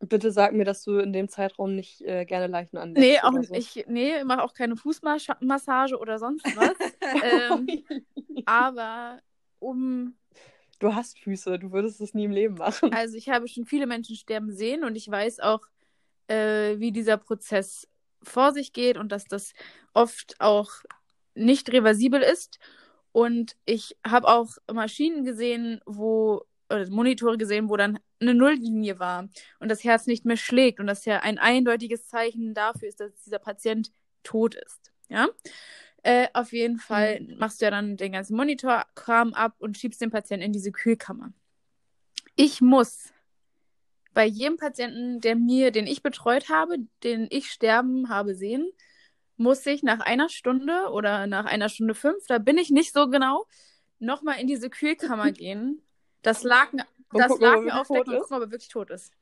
Bitte sag mir, dass du in dem Zeitraum nicht äh, gerne Leichen anlegst.
Nee, auch so. ich nee, mache auch keine Fußmassage oder sonst was. *laughs* ähm, aber um.
Du hast Füße, du würdest es nie im Leben machen.
Also ich habe schon viele Menschen sterben sehen und ich weiß auch, äh, wie dieser Prozess vor sich geht und dass das oft auch nicht reversibel ist. Und ich habe auch Maschinen gesehen, wo oder Monitore gesehen, wo dann eine Nulllinie war und das Herz nicht mehr schlägt und das ja ein eindeutiges Zeichen dafür ist, dass dieser Patient tot ist. Ja. Äh, auf jeden Fall mhm. machst du ja dann den ganzen Monitorkram ab und schiebst den Patienten in diese Kühlkammer. Ich muss bei jedem Patienten, der mir, den ich betreut habe, den ich sterben habe sehen, muss ich nach einer Stunde oder nach einer Stunde fünf, da bin ich nicht so genau, nochmal in diese Kühlkammer *laughs* gehen das Laken
Und
das
gucken,
Laken aufdecken gucken, ob er wirklich tot ist.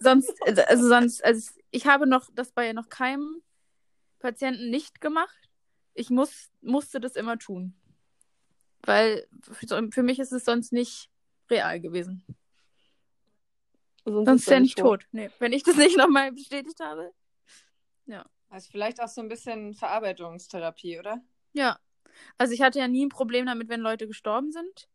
sonst, also sonst, also ich habe noch das bei noch keinem Patienten nicht gemacht. Ich muss, musste das immer tun. Weil für mich ist es sonst nicht real gewesen. Sonst ist er nicht tot. Nee, wenn ich das nicht *laughs* nochmal bestätigt habe.
Also vielleicht auch so ein bisschen Verarbeitungstherapie, oder?
Ja. Also ich hatte ja nie ein Problem damit, wenn Leute gestorben sind.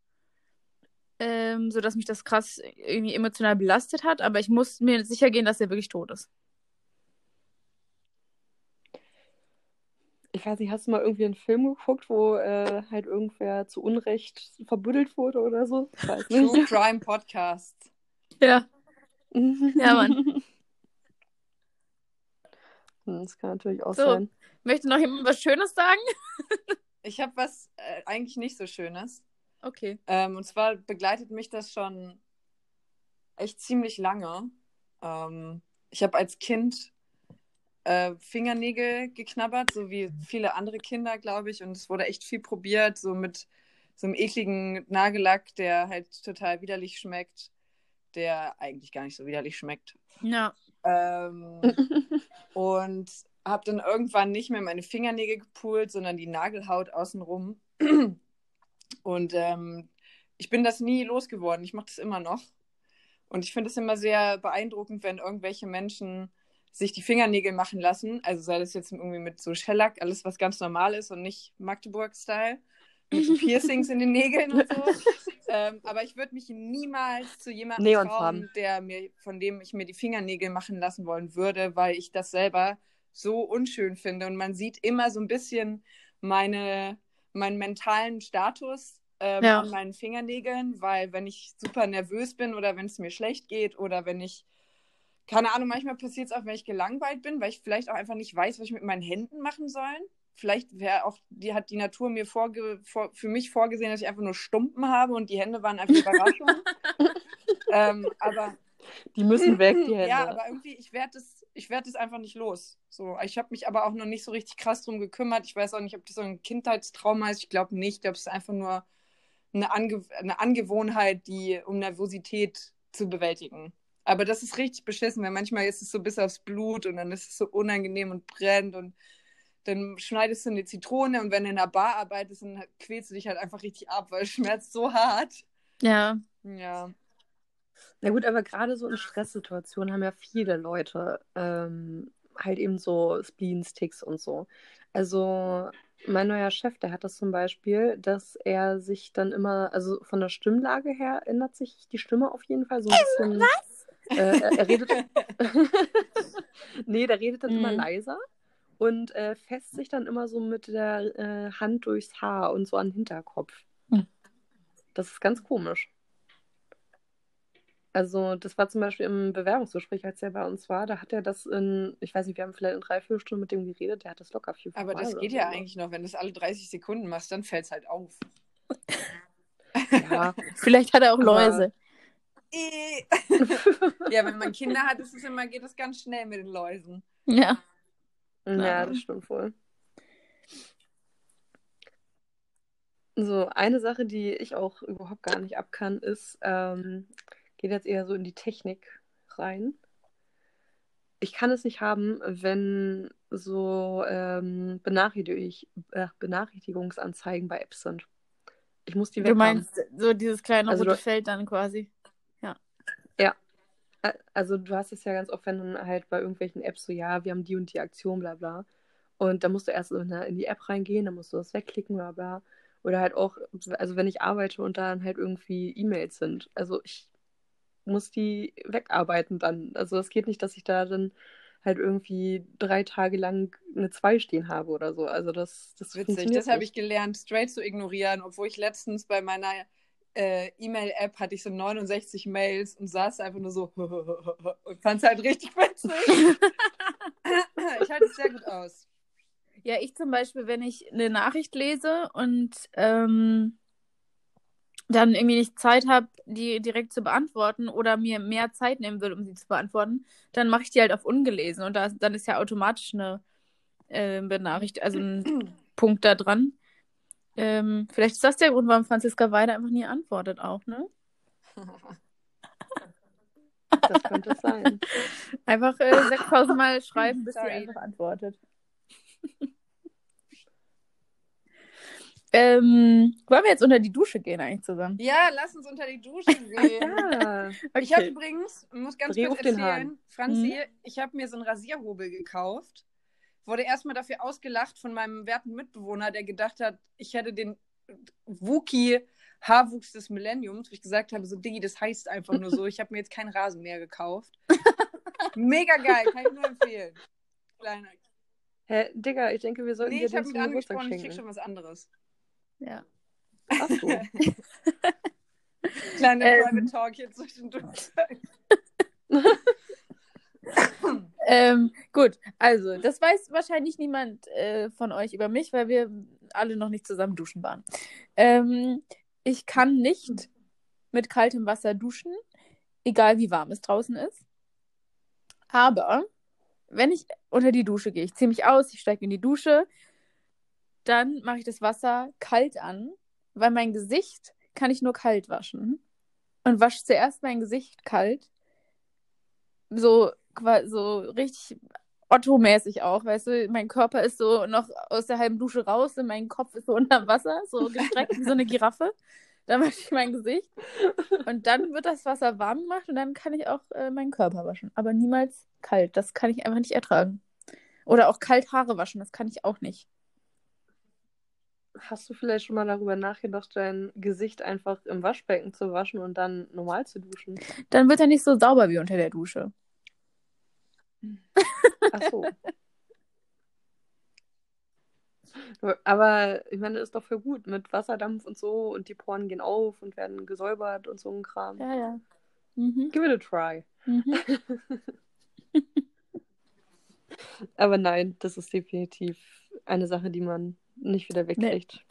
Ähm, so dass mich das krass irgendwie emotional belastet hat, aber ich muss mir sicher gehen, dass er wirklich tot ist.
Ich weiß nicht, hast du mal irgendwie einen Film geguckt, wo äh, halt irgendwer zu Unrecht verbuddelt wurde oder so? Ich weiß
True
nicht. *laughs*
Crime Podcast.
Ja. Ja, Mann. *laughs*
Hm, Das kann natürlich auch
So.
sein.
Möchte noch jemand was Schönes sagen? *laughs*
Ich habe was äh, eigentlich nicht so Schönes.
Okay.
Ähm, und zwar begleitet mich das schon echt ziemlich lange. Ähm, ich habe als Kind äh, Fingernägel geknabbert, so wie viele andere Kinder, glaube ich. Und es wurde echt viel probiert, so mit so einem ekligen Nagellack, der halt total widerlich schmeckt, der eigentlich gar nicht so widerlich schmeckt.
Ja.
Ähm, *laughs* und habe dann irgendwann nicht mehr meine Fingernägel gepult, sondern die Nagelhaut außenrum. Und ähm, ich bin das nie losgeworden. Ich mache das immer noch. Und ich finde es immer sehr beeindruckend, wenn irgendwelche Menschen sich die Fingernägel machen lassen. Also sei das jetzt irgendwie mit so Shellac, alles was ganz normal ist und nicht Magdeburg-Style. So *laughs* Piercings in den Nägeln und so. *laughs* ähm, aber ich würde mich niemals zu jemandem
Neonfarben.
trauen, der mir, von dem ich mir die Fingernägel machen lassen wollen würde, weil ich das selber so unschön finde. Und man sieht immer so ein bisschen meine, meinen mentalen Status ähm,
Ja.
an meinen Fingernägeln, weil wenn ich super nervös bin oder wenn es mir schlecht geht oder wenn ich, keine Ahnung, manchmal passiert es auch, wenn ich gelangweilt bin, weil ich vielleicht auch einfach nicht weiß, was ich mit meinen Händen machen soll. Vielleicht wäre auch, die hat die Natur mir vorge vor, für mich vorgesehen, dass ich einfach nur Stumpen habe und die Hände waren einfach Überraschung. *laughs* ähm, aber
Die müssen weg, die Hände.
ja, aber irgendwie, ich werde es, ich werde es einfach nicht los. So, ich habe mich aber auch noch nicht so richtig krass drum gekümmert. Ich weiß auch nicht, ob das so ein Kindheitstrauma ist. Ich glaube nicht. Ich glaube, es ist einfach nur eine, Ange eine Angewohnheit, die, um Nervosität zu bewältigen. Aber das ist richtig beschissen, weil manchmal ist es so bis aufs Blut und dann ist es so unangenehm und brennt und dann schneidest du eine Zitrone und wenn du in einer Bar arbeitest, dann quälst du dich halt einfach richtig ab, weil es schmerzt so hart.
Ja.
Ja.
Na gut, aber gerade so in Stresssituationen haben ja viele Leute ähm, halt eben so Spleen-Sticks und so. Also mein neuer Chef, der hat das zum Beispiel, dass er sich dann immer, also von der Stimmlage her ändert sich die Stimme auf jeden Fall so ein bisschen. Was? Äh, er, er redet. *laughs* nee, der redet dann immer
Mhm.
leiser und äh, fässt sich dann immer so mit der äh, Hand durchs Haar und so an den Hinterkopf.
Mhm.
Das ist ganz komisch. Also, das war zum Beispiel im Bewerbungsgespräch, als er bei uns war, da hat er das in, ich weiß nicht, wir haben vielleicht in drei, vier Stunden mit dem geredet, der hat das locker vier, fünf
Aber das geht
so
ja
gemacht.
eigentlich noch. Wenn du das alle 30 Sekunden machst, dann fällt es halt auf.
Ja, *laughs*
Vielleicht hat er auch Läuse.
Äh. *laughs* ja, wenn man Kinder hat, ist es immer, geht es ganz schnell mit den Läusen.
Ja.
Ja,
Ja.
das stimmt wohl. So, eine Sache, die ich auch überhaupt gar nicht ab kann, ist, ähm, geht jetzt eher so in die Technik rein. Ich kann es nicht haben, wenn so ähm, Benachrichtig äh, Benachrichtigungsanzeigen bei Apps sind. Ich muss die
Du
weg
meinst so dieses kleine
Also
rote
du-
Feld dann quasi.
Also du hast es ja ganz oft, wenn dann halt bei irgendwelchen Apps so, ja, wir haben die und die Aktion, bla bla. Und dann musst du erst in, die App reingehen, dann musst du das wegklicken, bla bla. Oder halt auch, also wenn ich arbeite und dann halt irgendwie E-Mails sind. Also ich muss die wegarbeiten dann. Also es geht nicht, dass ich da dann halt irgendwie drei Tage lang eine 2 stehen habe oder so. Also das, das
Witzig, das habe ich gelernt, straight zu ignorieren, obwohl ich letztens bei meiner äh, E-Mail-App hatte ich so 69 Mails und saß einfach nur so *laughs* und fand es halt richtig witzig. *laughs* ich halte es sehr gut aus.
Ja, ich zum Beispiel, wenn ich eine Nachricht lese und ähm, dann irgendwie nicht Zeit habe, die direkt zu beantworten oder mir mehr Zeit nehmen will, um sie zu beantworten, dann mache ich die halt auf ungelesen und da, dann ist ja automatisch eine äh, Benachrichtigung, also ein *clears throat* Punkt da dran. Ähm, vielleicht ist das der Grund, warum Franziska Weide einfach nie antwortet auch, ne?
Das könnte sein.
Einfach äh, 6000 Mal *laughs* schreiben, bis sie einfach antwortet. *laughs* ähm, wollen wir jetzt unter die Dusche gehen eigentlich zusammen?
Ja, lass uns unter die Dusche *laughs* gehen.
Ja.
Ich habe übrigens, muss ganz
Dreh
kurz erzählen. Franzi, ich habe mir so einen Rasierhobel gekauft. Wurde erstmal dafür ausgelacht von meinem werten Mitbewohner, der gedacht hat, ich hätte den Wookie Haarwuchs des Millenniums, wo ich gesagt habe, so Diggi, das heißt einfach nur so. Ich habe mir jetzt keinen Rasenmäher gekauft. *laughs* Mega geil, kann ich nur empfehlen. Kleiner.
Hä, Digga, ich denke, wir sollten
Nee,
dir
ich habe
den zum Geburtstag
angesprochen, ich krieg
schenken.
schon was anderes.
Ja.
Ach so. *laughs*
Kleine
Ähm.
Private Talk hier zwischendurch. *laughs*
Ähm, gut, also, das weiß wahrscheinlich niemand äh, von euch über mich, weil wir alle noch nicht zusammen duschen waren. Ähm, ich kann nicht mit kaltem Wasser duschen, egal wie warm es draußen ist. Aber wenn ich unter die Dusche gehe, ich ziehe mich aus, ich steige in die Dusche, dann mache ich das Wasser kalt an, weil mein Gesicht kann ich nur kalt waschen. Und wasche zuerst mein Gesicht kalt. So, so richtig Otto-mäßig auch, weißt du, mein Körper ist so noch aus der halben Dusche raus und mein Kopf ist so *laughs* unter Wasser, so gestreckt wie so eine Giraffe. Dann wasche ich mein Gesicht und dann wird das Wasser warm gemacht und dann kann ich auch äh, meinen Körper waschen. Aber niemals kalt, das kann ich einfach nicht ertragen. Oder auch kalt Haare waschen, das kann ich auch nicht.
Hast du vielleicht schon mal darüber nachgedacht, dein Gesicht einfach im Waschbecken zu waschen und dann normal zu duschen?
Dann wird er nicht so sauber wie unter der Dusche.
Ach so. *laughs* Aber ich meine, ist doch für gut mit Wasserdampf und so und die Poren gehen auf und werden gesäubert und so ein Kram.
Ja, ja. Mhm.
Give it a try.
Mhm. *laughs*
Aber nein, das ist definitiv eine Sache, die man nicht wieder wegkriegt.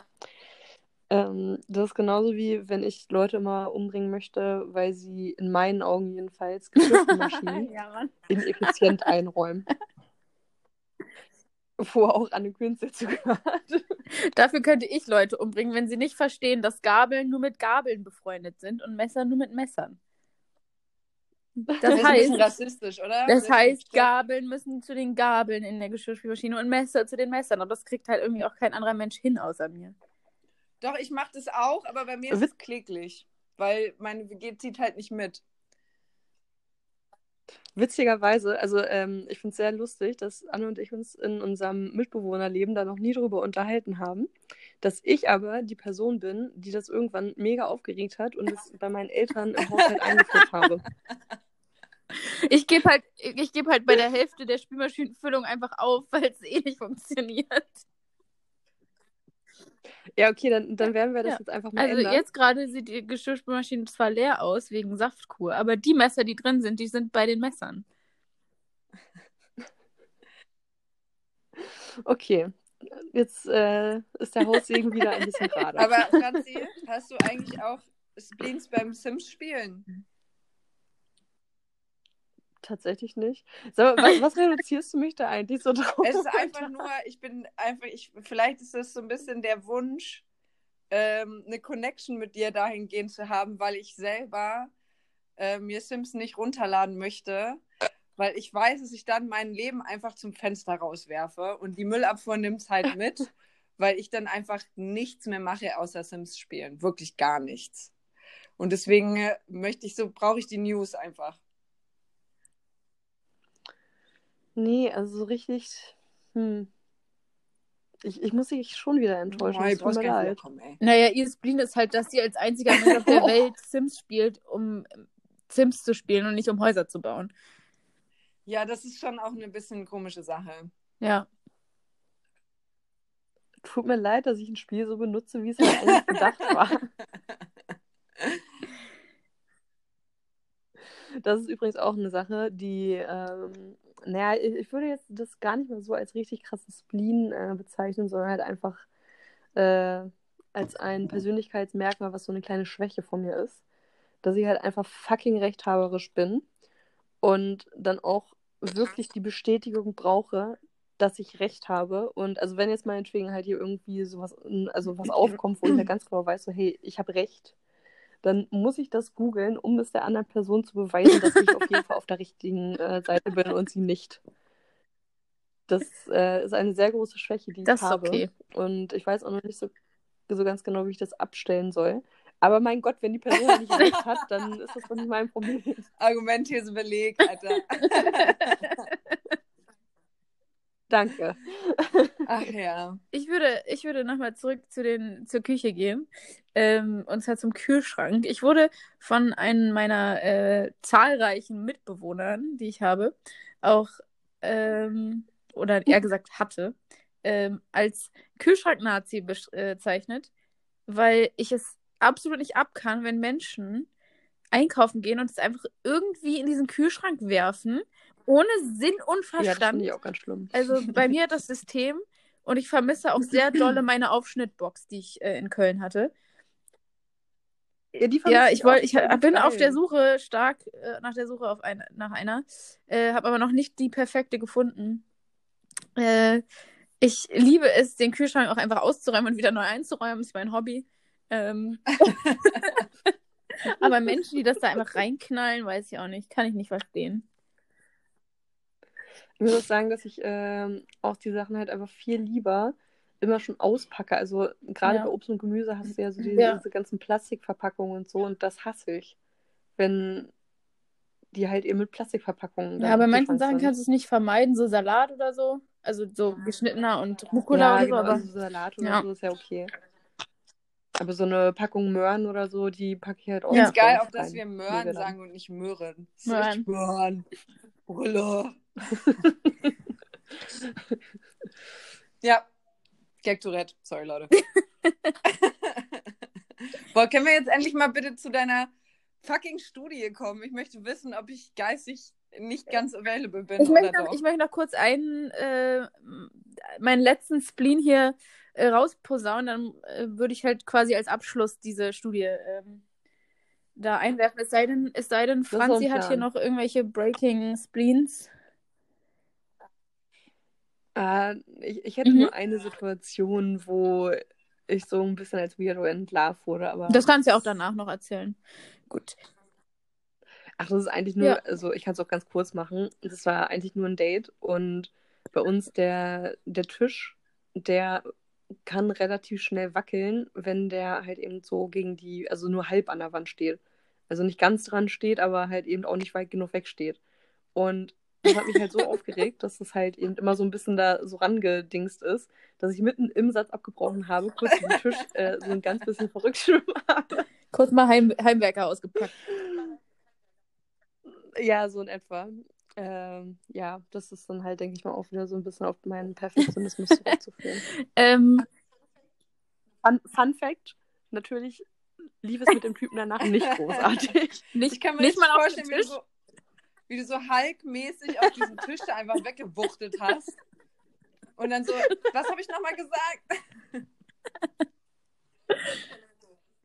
Ähm, das ist genauso wie wenn ich Leute immer umbringen möchte, weil sie in meinen Augen jedenfalls *laughs* Geschirrspülmaschinen
ja,
ineffizient einräumen. Wo auch Anne Künste zugehört.
Dafür könnte ich Leute umbringen, wenn sie nicht verstehen, dass Gabeln nur mit Gabeln befreundet sind und Messer nur mit Messern. Das
Das ist ein bisschen
heißt,
rassistisch, oder?
das heißt,
gar
Gabeln müssen zu den Gabeln in der Geschirrspülmaschine und Messer zu den Messern. Aber das kriegt halt irgendwie auch kein anderer Mensch hin außer mir.
Doch, ich mache das auch, aber bei mir ist es kläglich. Weil meine WG zieht halt nicht mit.
Witzigerweise, also ähm, ich finde es sehr lustig, dass Anne und ich uns in unserem Mitbewohnerleben da noch nie drüber unterhalten haben, dass ich aber die Person bin, die das irgendwann mega aufgeregt hat und es bei meinen Eltern im Haushalt eingeführt habe. *laughs*
Ich gebe halt, ich gebe halt bei der Hälfte der Spülmaschinenfüllung einfach auf, weil es eh nicht funktioniert.
Ja, okay, dann, dann werden wir das
Ja.
jetzt einfach mal
Also
ändern.
jetzt gerade sieht die Geschirrspülmaschine zwar leer aus wegen Saftkur, aber die Messer, die drin sind, die sind bei den Messern.
Okay, jetzt äh, ist der Haussegen wieder ein bisschen *laughs* gerade.
Aber Franzi, hast du eigentlich auch Spleens beim Sims-Spielen?
Tatsächlich nicht. Mal, was, was *laughs* reduzierst du mich da eigentlich so drauf?
Es ist *laughs* einfach nur, ich bin einfach, ich, vielleicht ist das so ein bisschen der Wunsch, ähm, eine Connection mit dir dahingehend zu haben, weil ich selber äh, mir Sims nicht runterladen möchte, weil ich weiß, dass ich dann mein Leben einfach zum Fenster rauswerfe und die Müllabfuhr nimmt es halt *laughs* mit, weil ich dann einfach nichts mehr mache außer Sims spielen. Wirklich gar nichts. Und deswegen äh, möchte ich so, brauche ich die News einfach.
Nee, also so richtig. Hm. Ich, ich muss dich schon wieder enttäuschen.
Oh,
es
ich
tut mir
gar nicht
leid.
ey.
Naja, ihr Spleen ist halt, dass sie als einziger Mensch auf der *laughs* Welt Sims spielt, um Sims zu spielen und nicht um Häuser zu bauen.
Ja, das ist schon auch eine bisschen komische Sache.
Ja.
Tut mir leid, dass ich ein Spiel so benutze, wie es halt eigentlich *laughs* gedacht war. *laughs* Das ist übrigens auch eine Sache, die, ähm, naja, ich, würde jetzt das gar nicht mehr so als richtig krasses Spleen äh, bezeichnen, sondern halt einfach äh, als ein Persönlichkeitsmerkmal, was so eine kleine Schwäche von mir ist. Dass ich halt einfach fucking rechthaberisch bin und dann auch wirklich die Bestätigung brauche, dass ich recht habe. Und also wenn jetzt meinetwegen halt hier irgendwie sowas, also was aufkommt, wo ich halt ganz genau weiß, so, hey, ich habe recht, dann muss ich das googeln, um es der anderen Person zu beweisen, dass ich auf jeden Fall auf der richtigen äh, Seite bin und sie nicht. Das äh, ist eine sehr große Schwäche, die
Das
ich
ist
habe.
okay.
Und ich weiß auch noch nicht so, so ganz genau, wie ich das abstellen soll. Aber mein Gott, wenn die Person nicht recht hat, dann ist das doch nicht mein Problem. *laughs*
Argumentthese belegt, Alter. *laughs*
Danke.
Ach ja.
Ich würde, ich würde nochmal zurück zu den, zur Küche gehen. Ähm, und zwar zum Kühlschrank. Ich wurde von einem meiner äh, zahlreichen Mitbewohnern, die ich habe, auch, ähm, oder eher gesagt hatte, ähm, als Kühlschrank-Nazi äh, bezeichnet, weil ich es absolut nicht ab kann, wenn Menschen einkaufen gehen und es einfach irgendwie in diesen Kühlschrank werfen, ohne Sinn und
Ja, das
Verstand.
ich auch ganz schlimm.
Also bei mir hat das System und ich vermisse auch sehr dolle meine Aufschnittbox, die ich äh, in Köln hatte.
Ja, die
Ja, ich
auch.
wollte, ich bin auf der Suche stark äh, nach der Suche auf eine, nach einer, äh, habe aber noch nicht die perfekte gefunden. Äh, ich liebe es, den Kühlschrank auch einfach auszuräumen und wieder neu einzuräumen, ist mein Hobby. Ähm, *laughs* *laughs* aber Menschen, die das da einfach reinknallen, weiß ich auch nicht, kann ich nicht verstehen.
Ich muss auch sagen, dass ich ähm, auch die Sachen halt einfach viel lieber immer schon auspacke. Also gerade
Ja.
bei Obst und Gemüse hast du ja so diese,
Ja.
diese ganzen Plastikverpackungen und so und das hasse ich. Wenn die halt eben mit Plastikverpackungen
Ja, bei manchen Sachen
sind.
kannst du es nicht vermeiden, so Salat oder so. Also so geschnittener und Rucola
ja,
oder so,
genau,
aber
also Salat oder
Ja.
so ist ja okay. Aber so eine Packung Möhren oder so, die packe ich halt auch
Ja.
es geil,
nicht
auch dass wir Möhren sagen und nicht Möhren. Ist
Möhren.
Möhren. Brille. *laughs* ja. Gag Tourette. Sorry, Leute. *laughs* Boah, können wir jetzt endlich mal bitte zu deiner fucking Studie kommen? Ich möchte wissen, ob ich geistig nicht ganz available bin
Ich
oder
möchte, noch,
doch.
ich möchte noch kurz einen, äh, meinen letzten Spleen hier äh, rausposaunen, dann äh, würde ich halt quasi als Abschluss diese Studie ähm, da einwerfen. Es sei denn, es sei denn Franzi hat hier noch irgendwelche Breaking Spleens.
Äh, ich, ich hätte
Mhm.
nur eine Situation, wo ich so ein bisschen als Weirdo entlarvt wurde, aber.
Das kannst du ja auch danach noch erzählen. Gut.
Ach, das ist eigentlich nur,
Ja.
also ich kann es auch ganz kurz machen. Das war eigentlich nur ein Date und bei uns der, der Tisch, der kann relativ schnell wackeln, wenn der halt eben so gegen die, also nur halb an der Wand steht. Also nicht ganz dran steht, aber halt eben auch nicht weit genug weg steht. Und das hat mich halt so aufgeregt, dass es halt eben immer so ein bisschen da so rangedingst ist, dass ich mitten im Satz abgebrochen habe, kurz den Tisch äh, so ein ganz bisschen verrückt schwimmen *laughs* habe.
Kurz mal Heim Heimwerker ausgepackt.
Ja, so in etwa. Ähm, ja, das ist dann halt, denke ich mal, auch wieder so ein bisschen auf meinen Perfektionismus zurückzuführen.
Ähm,
Fun, Fun Fact: Natürlich lief es mit dem Typen danach nicht großartig.
nicht,
Ich kann mir
nicht
nicht
mal auf dem
vorstellen, wie du
Tisch.
so, wie du so Hulk-mäßig auf diesen Tisch da einfach weggewuchtet hast. Und dann so, was habe ich nochmal gesagt?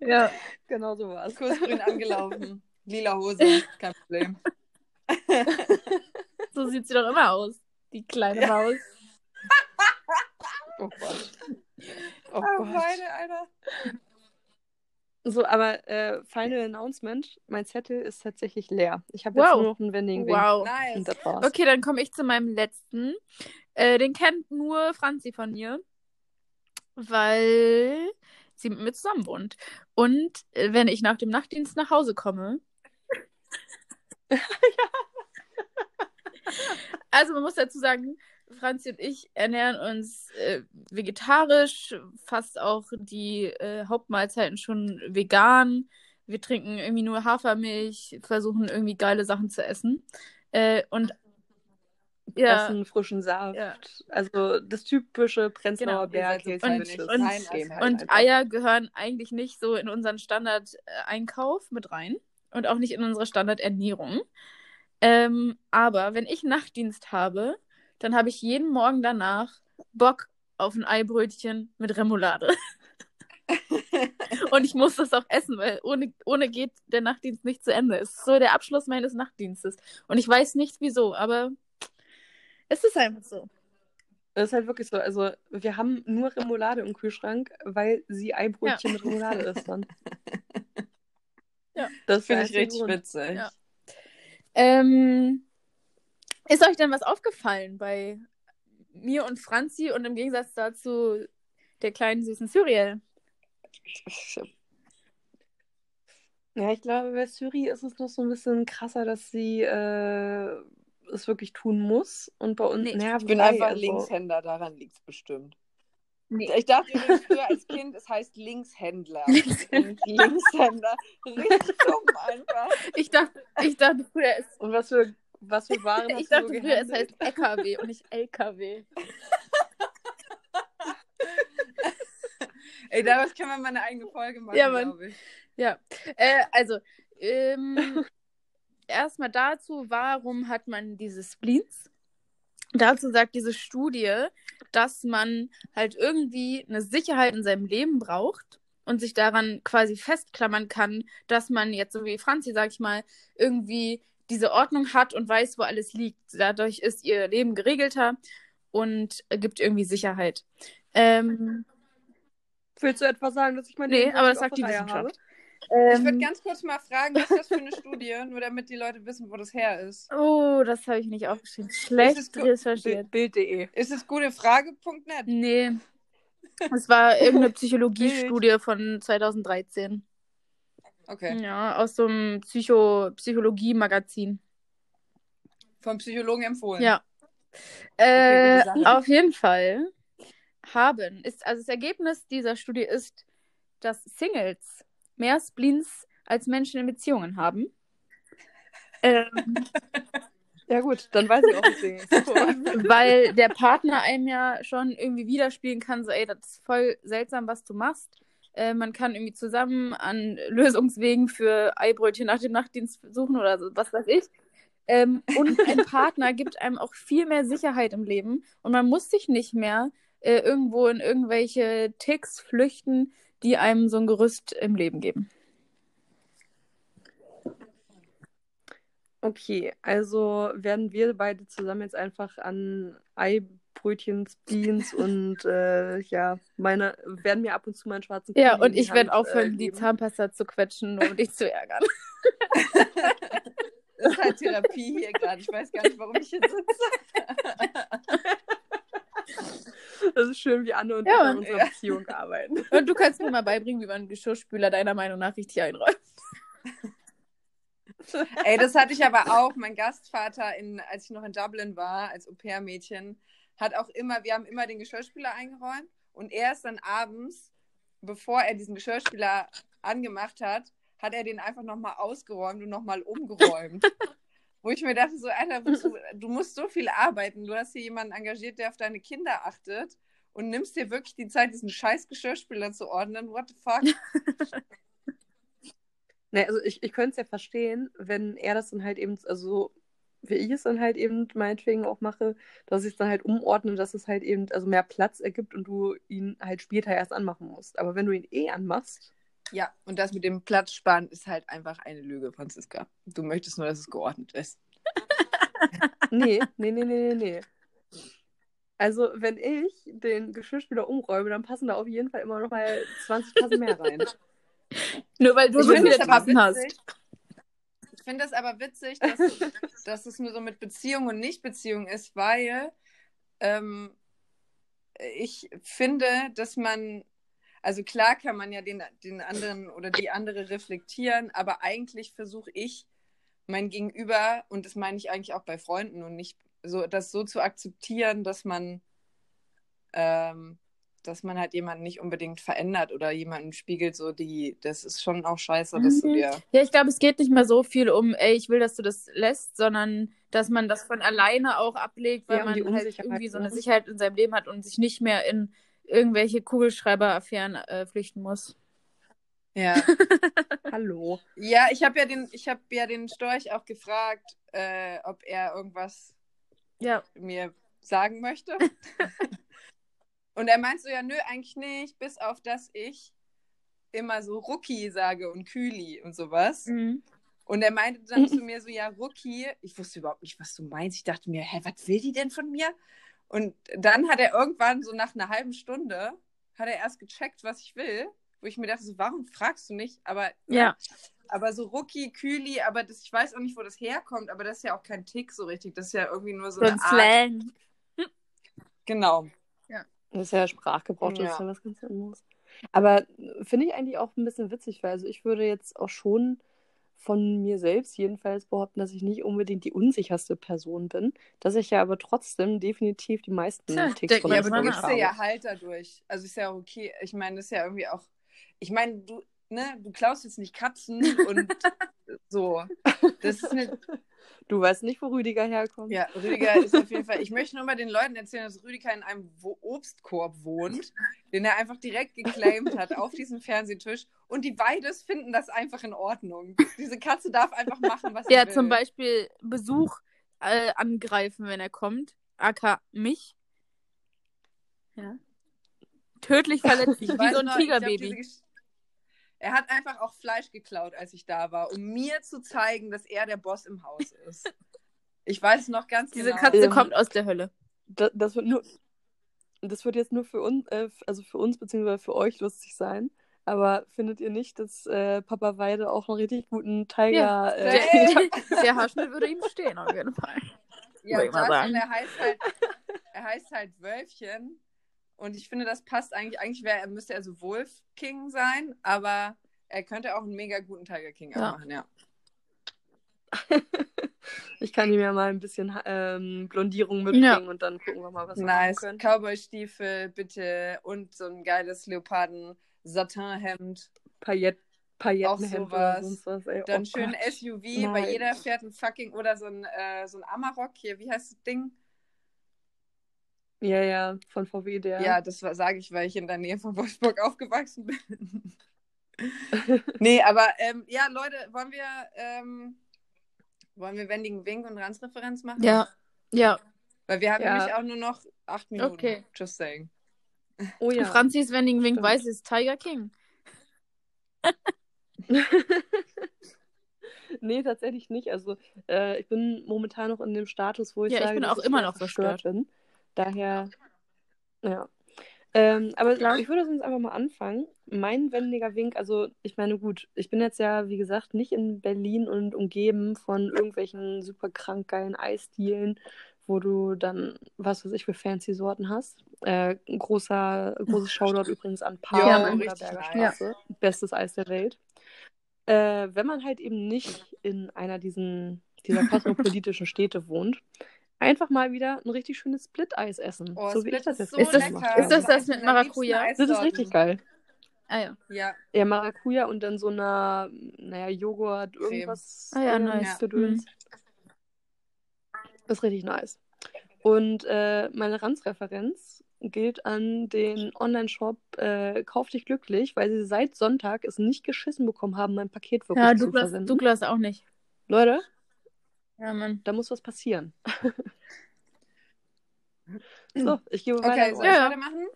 Ja.
genau so war es.
Kursgrün angelaufen. Lila Hose, kein Problem.
So sieht sie doch immer aus. Die kleine Maus.
Oh Gott. Oh
Oh,
Gott.
meine, Alter.
So, aber äh, Final Announcement: Mein Zettel ist tatsächlich leer. Ich habe
Wow.
jetzt nur noch einen Wending
Wow.
Nice.
Okay, dann komme ich zu meinem letzten. Äh, den kennt nur Franzi von mir, weil sie mit mir zusammen wohnt. Und äh, wenn ich nach dem Nachtdienst nach Hause komme. *laughs* Also man muss dazu sagen, Franzi und ich ernähren uns äh, vegetarisch, fast auch die äh, Hauptmahlzeiten schon vegan. Wir trinken irgendwie nur Hafermilch, versuchen irgendwie geile Sachen zu essen. Äh, und *laughs* ja,
Essen, frischen Saft.
Ja.
Also das typische Prenzlauer
Genau,
Berg.
und-
Hills Game halt
und. Eier gehören eigentlich nicht so in unseren Standard-Einkauf mit rein und auch nicht in unsere Standardernährung. Ähm, aber wenn ich Nachtdienst habe, dann habe ich jeden Morgen danach Bock auf ein Eibrötchen mit Remoulade. und ich muss das auch essen, weil ohne, ohne geht der Nachtdienst nicht zu Ende. Es ist so der Abschluss meines Nachtdienstes. Und ich weiß nicht wieso, aber es ist einfach so.
Das ist halt wirklich so. Also, wir haben nur Remoulade im Kühlschrank, weil sie Eibrötchen mit Remoulade ist dann. Das
Finde ich richtig
Grund.
witzig.
Ja. Ähm, ist euch denn was aufgefallen bei mir und Franzi und im Gegensatz dazu der kleinen süßen Cyriel?
Ja, ich glaube, bei Suri ist es noch so ein bisschen krasser, dass sie äh, es wirklich tun muss. Und bei uns,
Nee,
naja,
Ich bin einfach
also-
Linkshänder, daran liegt es bestimmt.
Nee.
Ich dachte früher als Kind, es heißt Linkshändler. *laughs* Linkshänder, richtig dumm einfach.
Ich dachte, ich dachte früher, es,
Und was für, was für Waren *laughs* hast
ich
du
dachte
so
früher, es heißt LKW und nicht LKW. *laughs*
Ey, daraus können wir mal eine eigene Folge machen,
Ja,
glaube ich.
Ja, äh, also, ähm, erstmal dazu, warum hat man diese Spleens? Dazu sagt diese Studie, dass man halt irgendwie eine Sicherheit in seinem Leben braucht und sich daran quasi festklammern kann, dass man jetzt, so wie Franzi, sag ich mal, irgendwie diese Ordnung hat und weiß, wo alles liegt. Dadurch ist ihr Leben geregelter und gibt irgendwie Sicherheit. Ähm,
Willst du etwa sagen, dass ich mein
nee, aber das sagt die Wissenschaft.
Ich würde
Ähm,
ganz kurz mal fragen, was ist das für eine Studie? *laughs* Nur damit die Leute wissen, wo das her ist.
Oh, das habe ich nicht aufgeschrieben. Schlecht recherchiert.
Bild.de.
Ist es gutefrage.net?
Nee. Es war irgendeine *laughs* Psychologiestudie von 2013.
Okay.
Ja, aus so einem Psycho Psychologie-Magazin.
Vom Psychologen empfohlen.
Ja. Äh, auf jeden Fall haben, ist, also das Ergebnis dieser Studie ist, dass Singles mehr Spleens als Menschen in Beziehungen haben. Ähm, *laughs*
Ja gut, dann weiß ich auch, so *laughs*
weil der Partner einem ja schon irgendwie widerspiegeln kann, so, ey, das ist voll seltsam, was du machst. Äh, man kann irgendwie zusammen an Lösungswegen für Eibrötchen nach dem Nachtdienst suchen oder so, was weiß ich. Ähm, und ein *laughs* Partner gibt einem auch viel mehr Sicherheit im Leben und man muss sich nicht mehr äh, irgendwo in irgendwelche Ticks flüchten, die einem so ein Gerüst im Leben geben.
Okay, also werden wir beide zusammen jetzt einfach an Eibrötchen, Beans und äh, ja, meine werden mir ab und zu meinen schwarzen
Ja,
Kuli
und
in die
ich werde aufhören,
äh,
die. Zahnpasta zu quetschen, um dich zu ärgern. *laughs*
Das ist halt Therapie hier gerade. Ich weiß gar nicht, warum ich hier sitze.
Das ist schön, wie Anne und
Ja,
ich an
Mann.
unserer
Ja.
Beziehung arbeiten.
Und du kannst mir mal beibringen, wie man einen Geschirrspüler deiner Meinung nach richtig einräumt.
Ey, das hatte ich aber auch. Mein Gastvater, in, als ich noch in Dublin war, als Au-pair-Mädchen, hat auch immer, wir haben immer den Geschirrspüler eingeräumt und er ist dann abends, bevor er diesen Geschirrspüler angemacht hat, hat er den einfach nochmal ausgeräumt und nochmal umgeräumt. *laughs* Wo ich mir dachte, so, Alter, wozu, du musst so viel arbeiten. Du hast hier jemanden engagiert, der auf deine Kinder achtet und nimmst dir wirklich die Zeit, diesen scheiß Geschirrspüler zu ordnen. What the fuck? *laughs*
Ne, also ich, ich könnte es ja verstehen, wenn er das dann halt eben, also wie ich es dann halt eben meinetwegen auch mache, dass ich es dann halt umordne, dass es halt eben also mehr Platz ergibt und du ihn halt später erst anmachen musst. Aber wenn du ihn eh anmachst,
Ja, und das mit dem Platzsparen ist halt einfach eine Lüge, Franziska. Du möchtest nur, dass es geordnet ist. *laughs*
nee, nee, nee, nee, nee, nee. Also wenn ich den Geschirrspüler umräume, dann passen da auf jeden Fall immer noch mal 20 Tassen mehr rein. *laughs*
Nur weil du
das aber
Tassen hast.
Finde das aber witzig, dass, *laughs* dass es nur so mit Beziehung und Nicht-Beziehung ist, weil ähm, ich finde, dass man, also klar kann man ja den, den anderen oder die andere reflektieren, aber eigentlich versuche ich mein Gegenüber, und das meine ich eigentlich auch bei Freunden und nicht so, das so zu akzeptieren, dass man ähm, dass man halt jemanden nicht unbedingt verändert oder jemanden spiegelt, so die, das ist schon auch scheiße, dass du
Mhm.
dir.
Ja, ich glaube, es geht nicht mehr so viel um, ey, ich will, dass du das lässt, sondern dass man das von alleine auch ablegt, weil
Ja,
man halt irgendwie so eine
ne?
Sicherheit in seinem Leben hat und sich nicht mehr in irgendwelche Kugelschreiber-Affären äh, flüchten muss.
Ja. *laughs*
Hallo.
Ja, ich habe ja den, ich habe ja den Storch auch gefragt, äh, ob er irgendwas
Ja.
mir sagen möchte. *laughs* und er meint so, ja, nö, eigentlich nicht, bis auf dass ich immer so Rookie sage und Küli und sowas.
Mhm.
Und er meinte dann zu *laughs* mir so, ja, Rookie, ich wusste überhaupt nicht, was du meinst. Ich dachte mir, hä, was will die denn von mir? Und dann hat er irgendwann so nach einer halben Stunde, hat er erst gecheckt, was ich will, wo ich mir dachte, so, warum fragst du nicht? Aber
Ja.
Aber so Rucki, Küli, aber das, ich weiß auch nicht, wo das herkommt, aber das ist ja auch kein Tick so richtig. Das ist ja irgendwie nur so,
So
eine
ein
Art.
Slang.
Genau.
Das ist ja Sprachgebrauch, das
Ja.
ist ja was ganz anderes. Aber äh, finde ich eigentlich auch ein bisschen witzig, weil also ich würde jetzt auch schon von mir selbst jedenfalls behaupten, dass ich nicht unbedingt die unsicherste Person bin, dass ich ja aber trotzdem definitiv die meisten
Tja,
Ticks von
Ja, aber du
habe.
ja halt dadurch. Also ist ja auch okay. Ich meine, das ist ja irgendwie auch. Ich meine, du, ne, du klaust jetzt nicht Katzen und *laughs* so. Das ist eine.
Du weißt nicht, wo Rüdiger herkommt.
Ja, Rüdiger *laughs* ist auf jeden Fall. Ich möchte nur mal den Leuten erzählen, dass Rüdiger in einem Obstkorb wohnt, den er einfach direkt geclaimt hat auf diesem Fernsehtisch. Und die beides finden das einfach in Ordnung. Diese Katze darf einfach machen, was sie
Ja,
will.
zum Beispiel Besuch äh, angreifen, wenn er kommt. AK mich. Ja. Tödlich verletzt,
Ich
wie so ein Tigerbaby.
Diese Er hat einfach auch Fleisch geklaut, als ich da war, um mir zu zeigen, dass er der Boss im Haus ist. Ich weiß noch ganz
Diese
genau.
Katze
Ähm,
kommt aus der Hölle.
Das, das wird nur, das wird jetzt nur für uns, äh, also für uns beziehungsweise für euch lustig sein. Aber findet ihr nicht, dass äh, Papa Weide auch einen richtig guten Tiger äh,
Hey!
Der, der *laughs* Haarschnitt würde ihm stehen, auf jeden Fall.
Ja, das, und er heißt halt, er heißt halt Wölfchen. Und ich finde, das passt eigentlich. Eigentlich wäre, er müsste er so Wolf King sein, aber er könnte auch einen mega guten Tiger King
Ja.
machen, ja. *laughs*
Ich kann ihm ja mal ein bisschen ähm, Blondierung mitbringen
Ja.
und dann gucken wir mal, was wir
Nice.
machen können.
Cowboy-Stiefel, bitte. Und so ein geiles Leoparden-Satin-Hemd.
Paillett, Paillettenhemd oder
sowas.
sonst was. Ey.
Dann
oh
schön
Gott.
SUV,
Nein.
weil jeder fährt ein fucking oder so ein, äh, so ein Amarok hier. Wie heißt das Ding?
Ja, ja, von VW der.
Ja, das sage ich, weil ich in der Nähe von Wolfsburg *laughs* aufgewachsen bin. *laughs* nee, aber ähm, ja, Leute, wollen wir, ähm, wollen wir wendigen Wink und Ranzreferenz machen?
Ja. Ja.
Weil wir haben
Ja.
nämlich auch nur noch acht Minuten.
Okay.
Just saying.
Oh ja.
Franzis Wending Wink
Stimmt.
weiß ist Tiger King. *laughs*
nee, tatsächlich nicht. Also äh, ich bin momentan noch in dem Status, wo ich
Ja, ich
sage,
bin
dass
auch immer noch verstört.
bin. Daher, ja. Ähm, aber
Klar.
ich würde sonst einfach mal anfangen. Mein wendiger Wink, also ich meine, gut, ich bin jetzt ja, wie gesagt, nicht in Berlin und umgeben von irgendwelchen super krank geilen Eisdielen, wo du dann, was weiß ich, für fancy Sorten hast. Äh, ein großer, großes Shoutout übrigens an Paar
Ja,
an der. Straße. Bestes Eis der Welt. Äh, wenn man halt eben nicht in einer diesen, dieser kosmopolitischen Städte wohnt, einfach mal wieder ein richtig schönes Split-Eis essen.
Oh,
so wie
Split
ich das
ist
jetzt
so
Ist das-
lecker.
ist das das mit Maracuja?
Das ist richtig geil.
Ah ja.
Ja,
Ja, Maracuja und dann so einer, naja, Joghurt, irgendwas.
Ah ja, nice.
Gedöns. Das ist richtig nice. Und äh, meine Ranzreferenz gilt an den Online-Shop äh, Kauf dich glücklich, weil sie seit Sonntag es nicht geschissen bekommen haben, mein Paket wirklich
Ja,
zu
Douglas,
versenden.
Douglas auch nicht.
Leute,
Ja, Mann.
da muss was passieren. *laughs* so, ich gebe
okay,
weiter.
soll
an
ich weitermachen?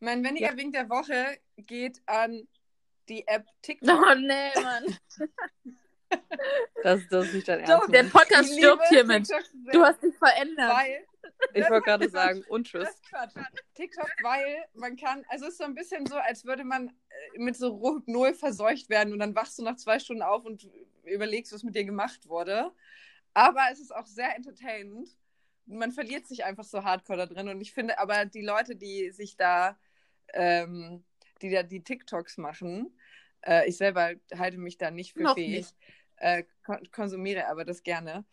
Mein wendiger
Ja.
Wink der Woche geht an die App *laughs* TikTok.
Oh nee, Mann.
Das, das ist nicht dein
Doch,
Ernst.
Der
Mann.
Podcast stirbt hiermit. Du hast dich verändert.
weil *laughs*
Ich wollte gerade sagen, und tschüss.
Das ist Quatsch. TikTok, weil man kann, also es ist so ein bisschen so, als würde man äh, mit so Rohypnol verseucht werden und dann wachst du nach zwei Stunden auf und überlegst, was mit dir gemacht wurde. Aber es ist auch sehr entertainend. Man verliert sich einfach so hardcore da drin und ich finde aber die Leute, die sich da, ähm, die da die TikToks machen, äh, ich selber halte mich da nicht für
Noch
fähig. Äh, kon konsumiere aber das gerne.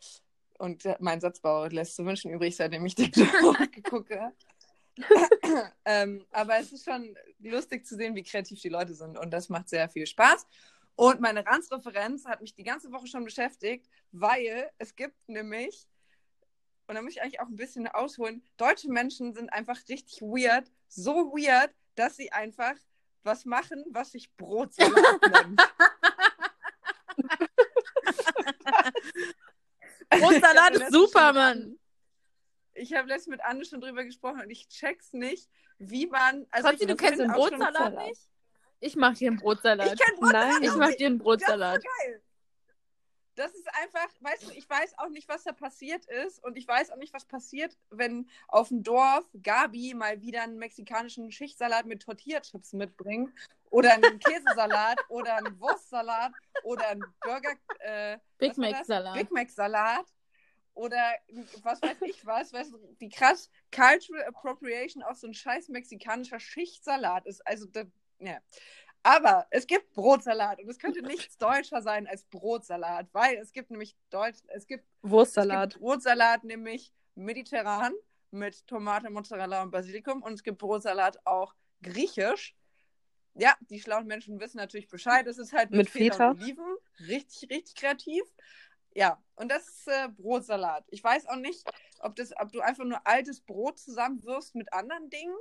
Und mein Satzbau lässt zu wünschen übrig, seitdem ich TikTok *laughs* gucke. *laughs* ähm, aber es ist schon lustig zu sehen, wie kreativ die Leute sind und das macht sehr viel Spaß. Und meine Ranzreferenz hat mich die ganze Woche schon beschäftigt, weil es gibt nämlich, und da muss ich eigentlich auch ein bisschen ausholen, deutsche Menschen sind einfach richtig weird, so weird, dass sie einfach was machen, was sich Brotsalat nennt. *laughs*
Brotsalat ist super, Mann.
Ich habe letztens mit Anne schon drüber gesprochen und ich check's nicht, wie man. Also ich
du kennst den Brotsalat nicht? Ich mach dir einen Brotsalat.
Ich kenn Brotsalat.
Nein.
Ich mach dir einen Brotsalat.
Geil. Das ist einfach, weißt du, ich weiß auch nicht, was da passiert ist und ich weiß auch nicht, was passiert, wenn auf dem Dorf Gabi mal wieder einen mexikanischen Schichtsalat mit Tortilla-Chips mitbringt oder einen *laughs* Käsesalat oder einen Wurstsalat oder einen Burger äh,
Big
was war
Mac
das?
Salat.
Big Mac Salat oder was weiß ich was, weißt du, wie krass Cultural Appropriation auch so ein scheiß mexikanischer Schichtsalat ist. Also, das, ja. Aber es gibt Brotsalat und es könnte nichts deutscher sein als Brotsalat, weil es gibt nämlich Deutsch, es gibt, es
Wurstsalat.
gibt Brotsalat nämlich mediterran mit Tomate, Mozzarella und Basilikum und es gibt Brotsalat auch griechisch. Ja, die schlauen Menschen wissen natürlich Bescheid. Es ist halt
Mit Feta.
und Oliven. Richtig, richtig kreativ. Ja, und das ist äh, Brotsalat. Ich weiß auch nicht, ob, das, ob du einfach nur altes Brot zusammenwirfst mit anderen Dingen.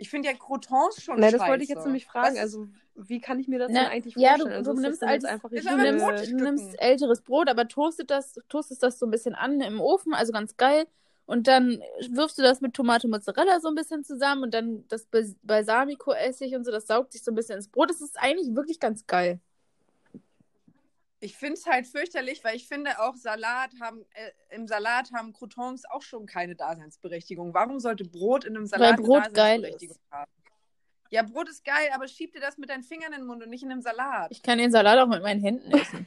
Ich finde ja Croutons schon
Nein, das
scheiße.
wollte ich jetzt nämlich fragen.
Was-
Also, wie kann ich mir das
Na,
denn eigentlich
ja, du-
vorstellen? also,
du nimmst altes-
einfach
Du nimmst, nimmst älteres Brot, aber toastet das, toastest das so ein bisschen an im Ofen, also ganz geil. Und dann wirfst du das mit Tomate Mozzarella so ein bisschen zusammen und dann das Balsamico-Essig und so, das saugt sich so ein bisschen ins Brot. Das ist eigentlich wirklich ganz geil.
Ich finde es halt fürchterlich, weil ich finde auch Salat haben, äh, im Salat haben Croutons auch schon keine Daseinsberechtigung. Warum sollte Brot in einem Salat eine
Brot geil
Daseinsberechtigung haben? Ja, Brot ist geil, aber schieb dir das mit deinen Fingern in den Mund und nicht in einem Salat.
Ich kann den Salat auch mit meinen Händen essen.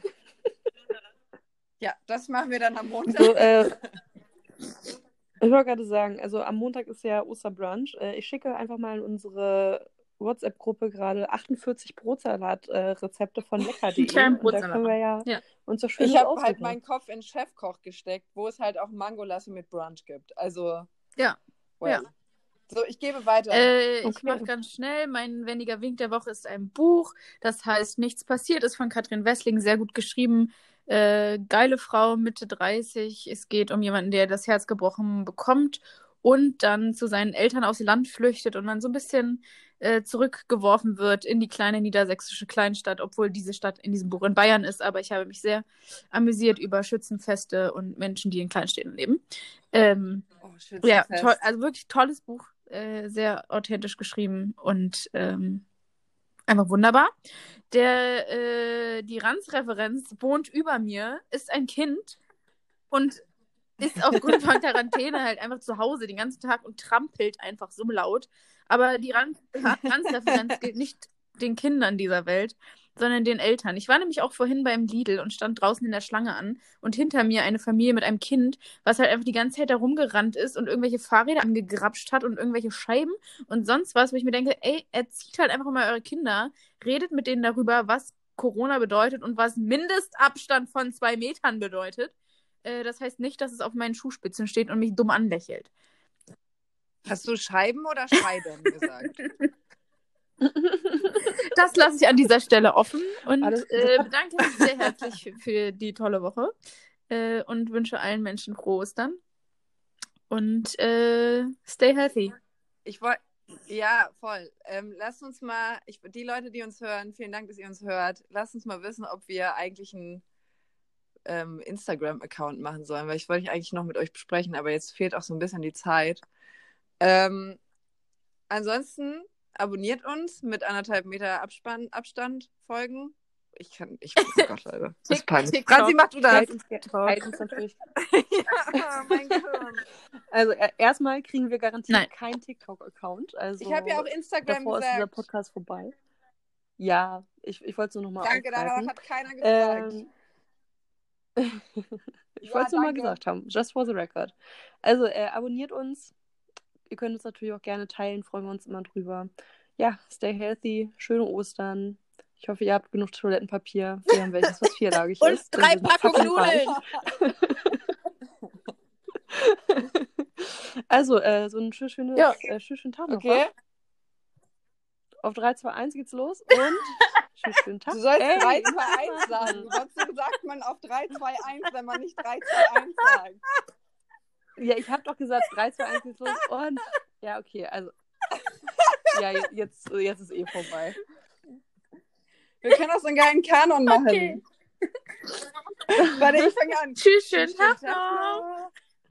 Ja, das machen wir dann am Montag.
So, äh, *laughs* ich wollte gerade sagen, also am Montag ist ja Osterbrunch. Äh, ich schicke einfach mal in unsere WhatsApp-Gruppe gerade 48 Brotsalat-Rezepte von *laughs* lecker.de.
Kleinen
Und da
Brotsalat.
können wir ja,
Ja.
uns so schön
ich habe halt meinen Kopf in Chefkoch gesteckt, wo es halt auch Mangolasse mit Brunch gibt. Also,
Ja.
well.
Ja.
So, ich gebe weiter.
Äh, Ich
Okay.
mache ganz schnell. Mein Wendiger Wink der Woche ist ein Buch. Das heißt Nichts passiert, ist von Katrin Wessling, sehr gut geschrieben. Äh, geile Frau, Mitte 30. Es geht um jemanden, der das Herz gebrochen bekommt und dann zu seinen Eltern aufs Land flüchtet und dann so ein bisschen äh, zurückgeworfen wird in die kleine niedersächsische Kleinstadt, obwohl diese Stadt in diesem Buch in Bayern ist. Aber ich habe mich sehr amüsiert über Schützenfeste und Menschen, die in Kleinstädten leben. Ähm,
oh,
ja, also wirklich tolles Buch, äh, sehr authentisch geschrieben und ähm, einfach wunderbar. Der, äh, die Ranz-Referenz wohnt über mir, ist ein Kind und ist aufgrund von *laughs* Quarantäne halt einfach zu Hause den ganzen Tag und trampelt einfach so laut. Aber die Ran- Ranz-Referenz gilt nicht den Kindern dieser Welt, sondern den Eltern. Ich war nämlich auch vorhin beim Lidl und stand draußen in der Schlange an und hinter mir eine Familie mit einem Kind, was halt einfach die ganze Zeit herumgerannt ist und irgendwelche Fahrräder angegrapscht hat und irgendwelche Scheiben und sonst was, wo ich mir denke, ey, erzieht halt einfach mal eure Kinder, redet mit denen darüber, was Corona bedeutet und was Mindestabstand von zwei Metern bedeutet. Äh, das heißt nicht, dass es auf meinen Schuhspitzen steht und mich dumm anlächelt.
Hast du Scheiben oder Scheiben gesagt? *laughs*
Das lasse ich an dieser Stelle offen und äh, bedanke mich sehr herzlich für, für die tolle Woche äh, und wünsche allen Menschen frohe Ostern. Und äh, stay healthy.
Ich wollte. Ja, voll. Ähm, lasst uns mal, ich, die Leute, die uns hören, vielen Dank, dass ihr uns hört. Lasst uns mal wissen, ob wir eigentlich einen ähm, Instagram-Account machen sollen, weil ich wollte ich eigentlich noch mit euch besprechen, aber jetzt fehlt auch so ein bisschen die Zeit. Ähm, ansonsten abonniert uns mit anderthalb Meter Abspann, Abstand folgen. Ich kann, ich, oh *laughs* Gott, Alter. Das ist peinlich. Franzi, mach du das.
Halt uns, halt natürlich. *laughs*
ja, mein Gehirn.
Also äh, erstmal kriegen wir garantiert
Nein.
keinen TikTok-Account. Also
Ich habe ja auch Instagram
davor ist dieser
gesagt.
Podcast vorbei. Ja, ich, ich wollte es nur nochmal
Danke, darauf hat keiner gefragt.
Ähm, *laughs* ich
Ja,
wollte es nur mal gesagt haben. Just for the record. Also, äh, abonniert uns. Ihr könnt uns natürlich auch gerne teilen, freuen wir uns immer drüber. Ja, stay healthy, schöne Ostern. Ich hoffe, ihr habt genug Toilettenpapier. Wir haben welches, was vierlagig *laughs*
Und
ist. denn
drei
sind
Packungen. Nudeln. *laughs*
Also, äh, so einen schönen, schönen,
Ja.
äh, schönen, schönen Tag noch.
Okay.
wa? Auf 3, 2, 1 geht's los und *laughs* schönen, schönen Tag.
Du sollst
Ey,
3, 2, 1 sagen. Sonst sagt man auf 3, 2, 1, wenn man nicht 3, 2, 1 sagt.
Ja, ich habe doch gesagt, 3, 2, 1 geht's los und. Ja, okay, also. *laughs* Ja, je- jetzt, jetzt ist eh vorbei.
Wir können auch so einen geilen Kanon machen.
Okay.
Warte, ich fange an.
Tschüss, schönen Tag
noch.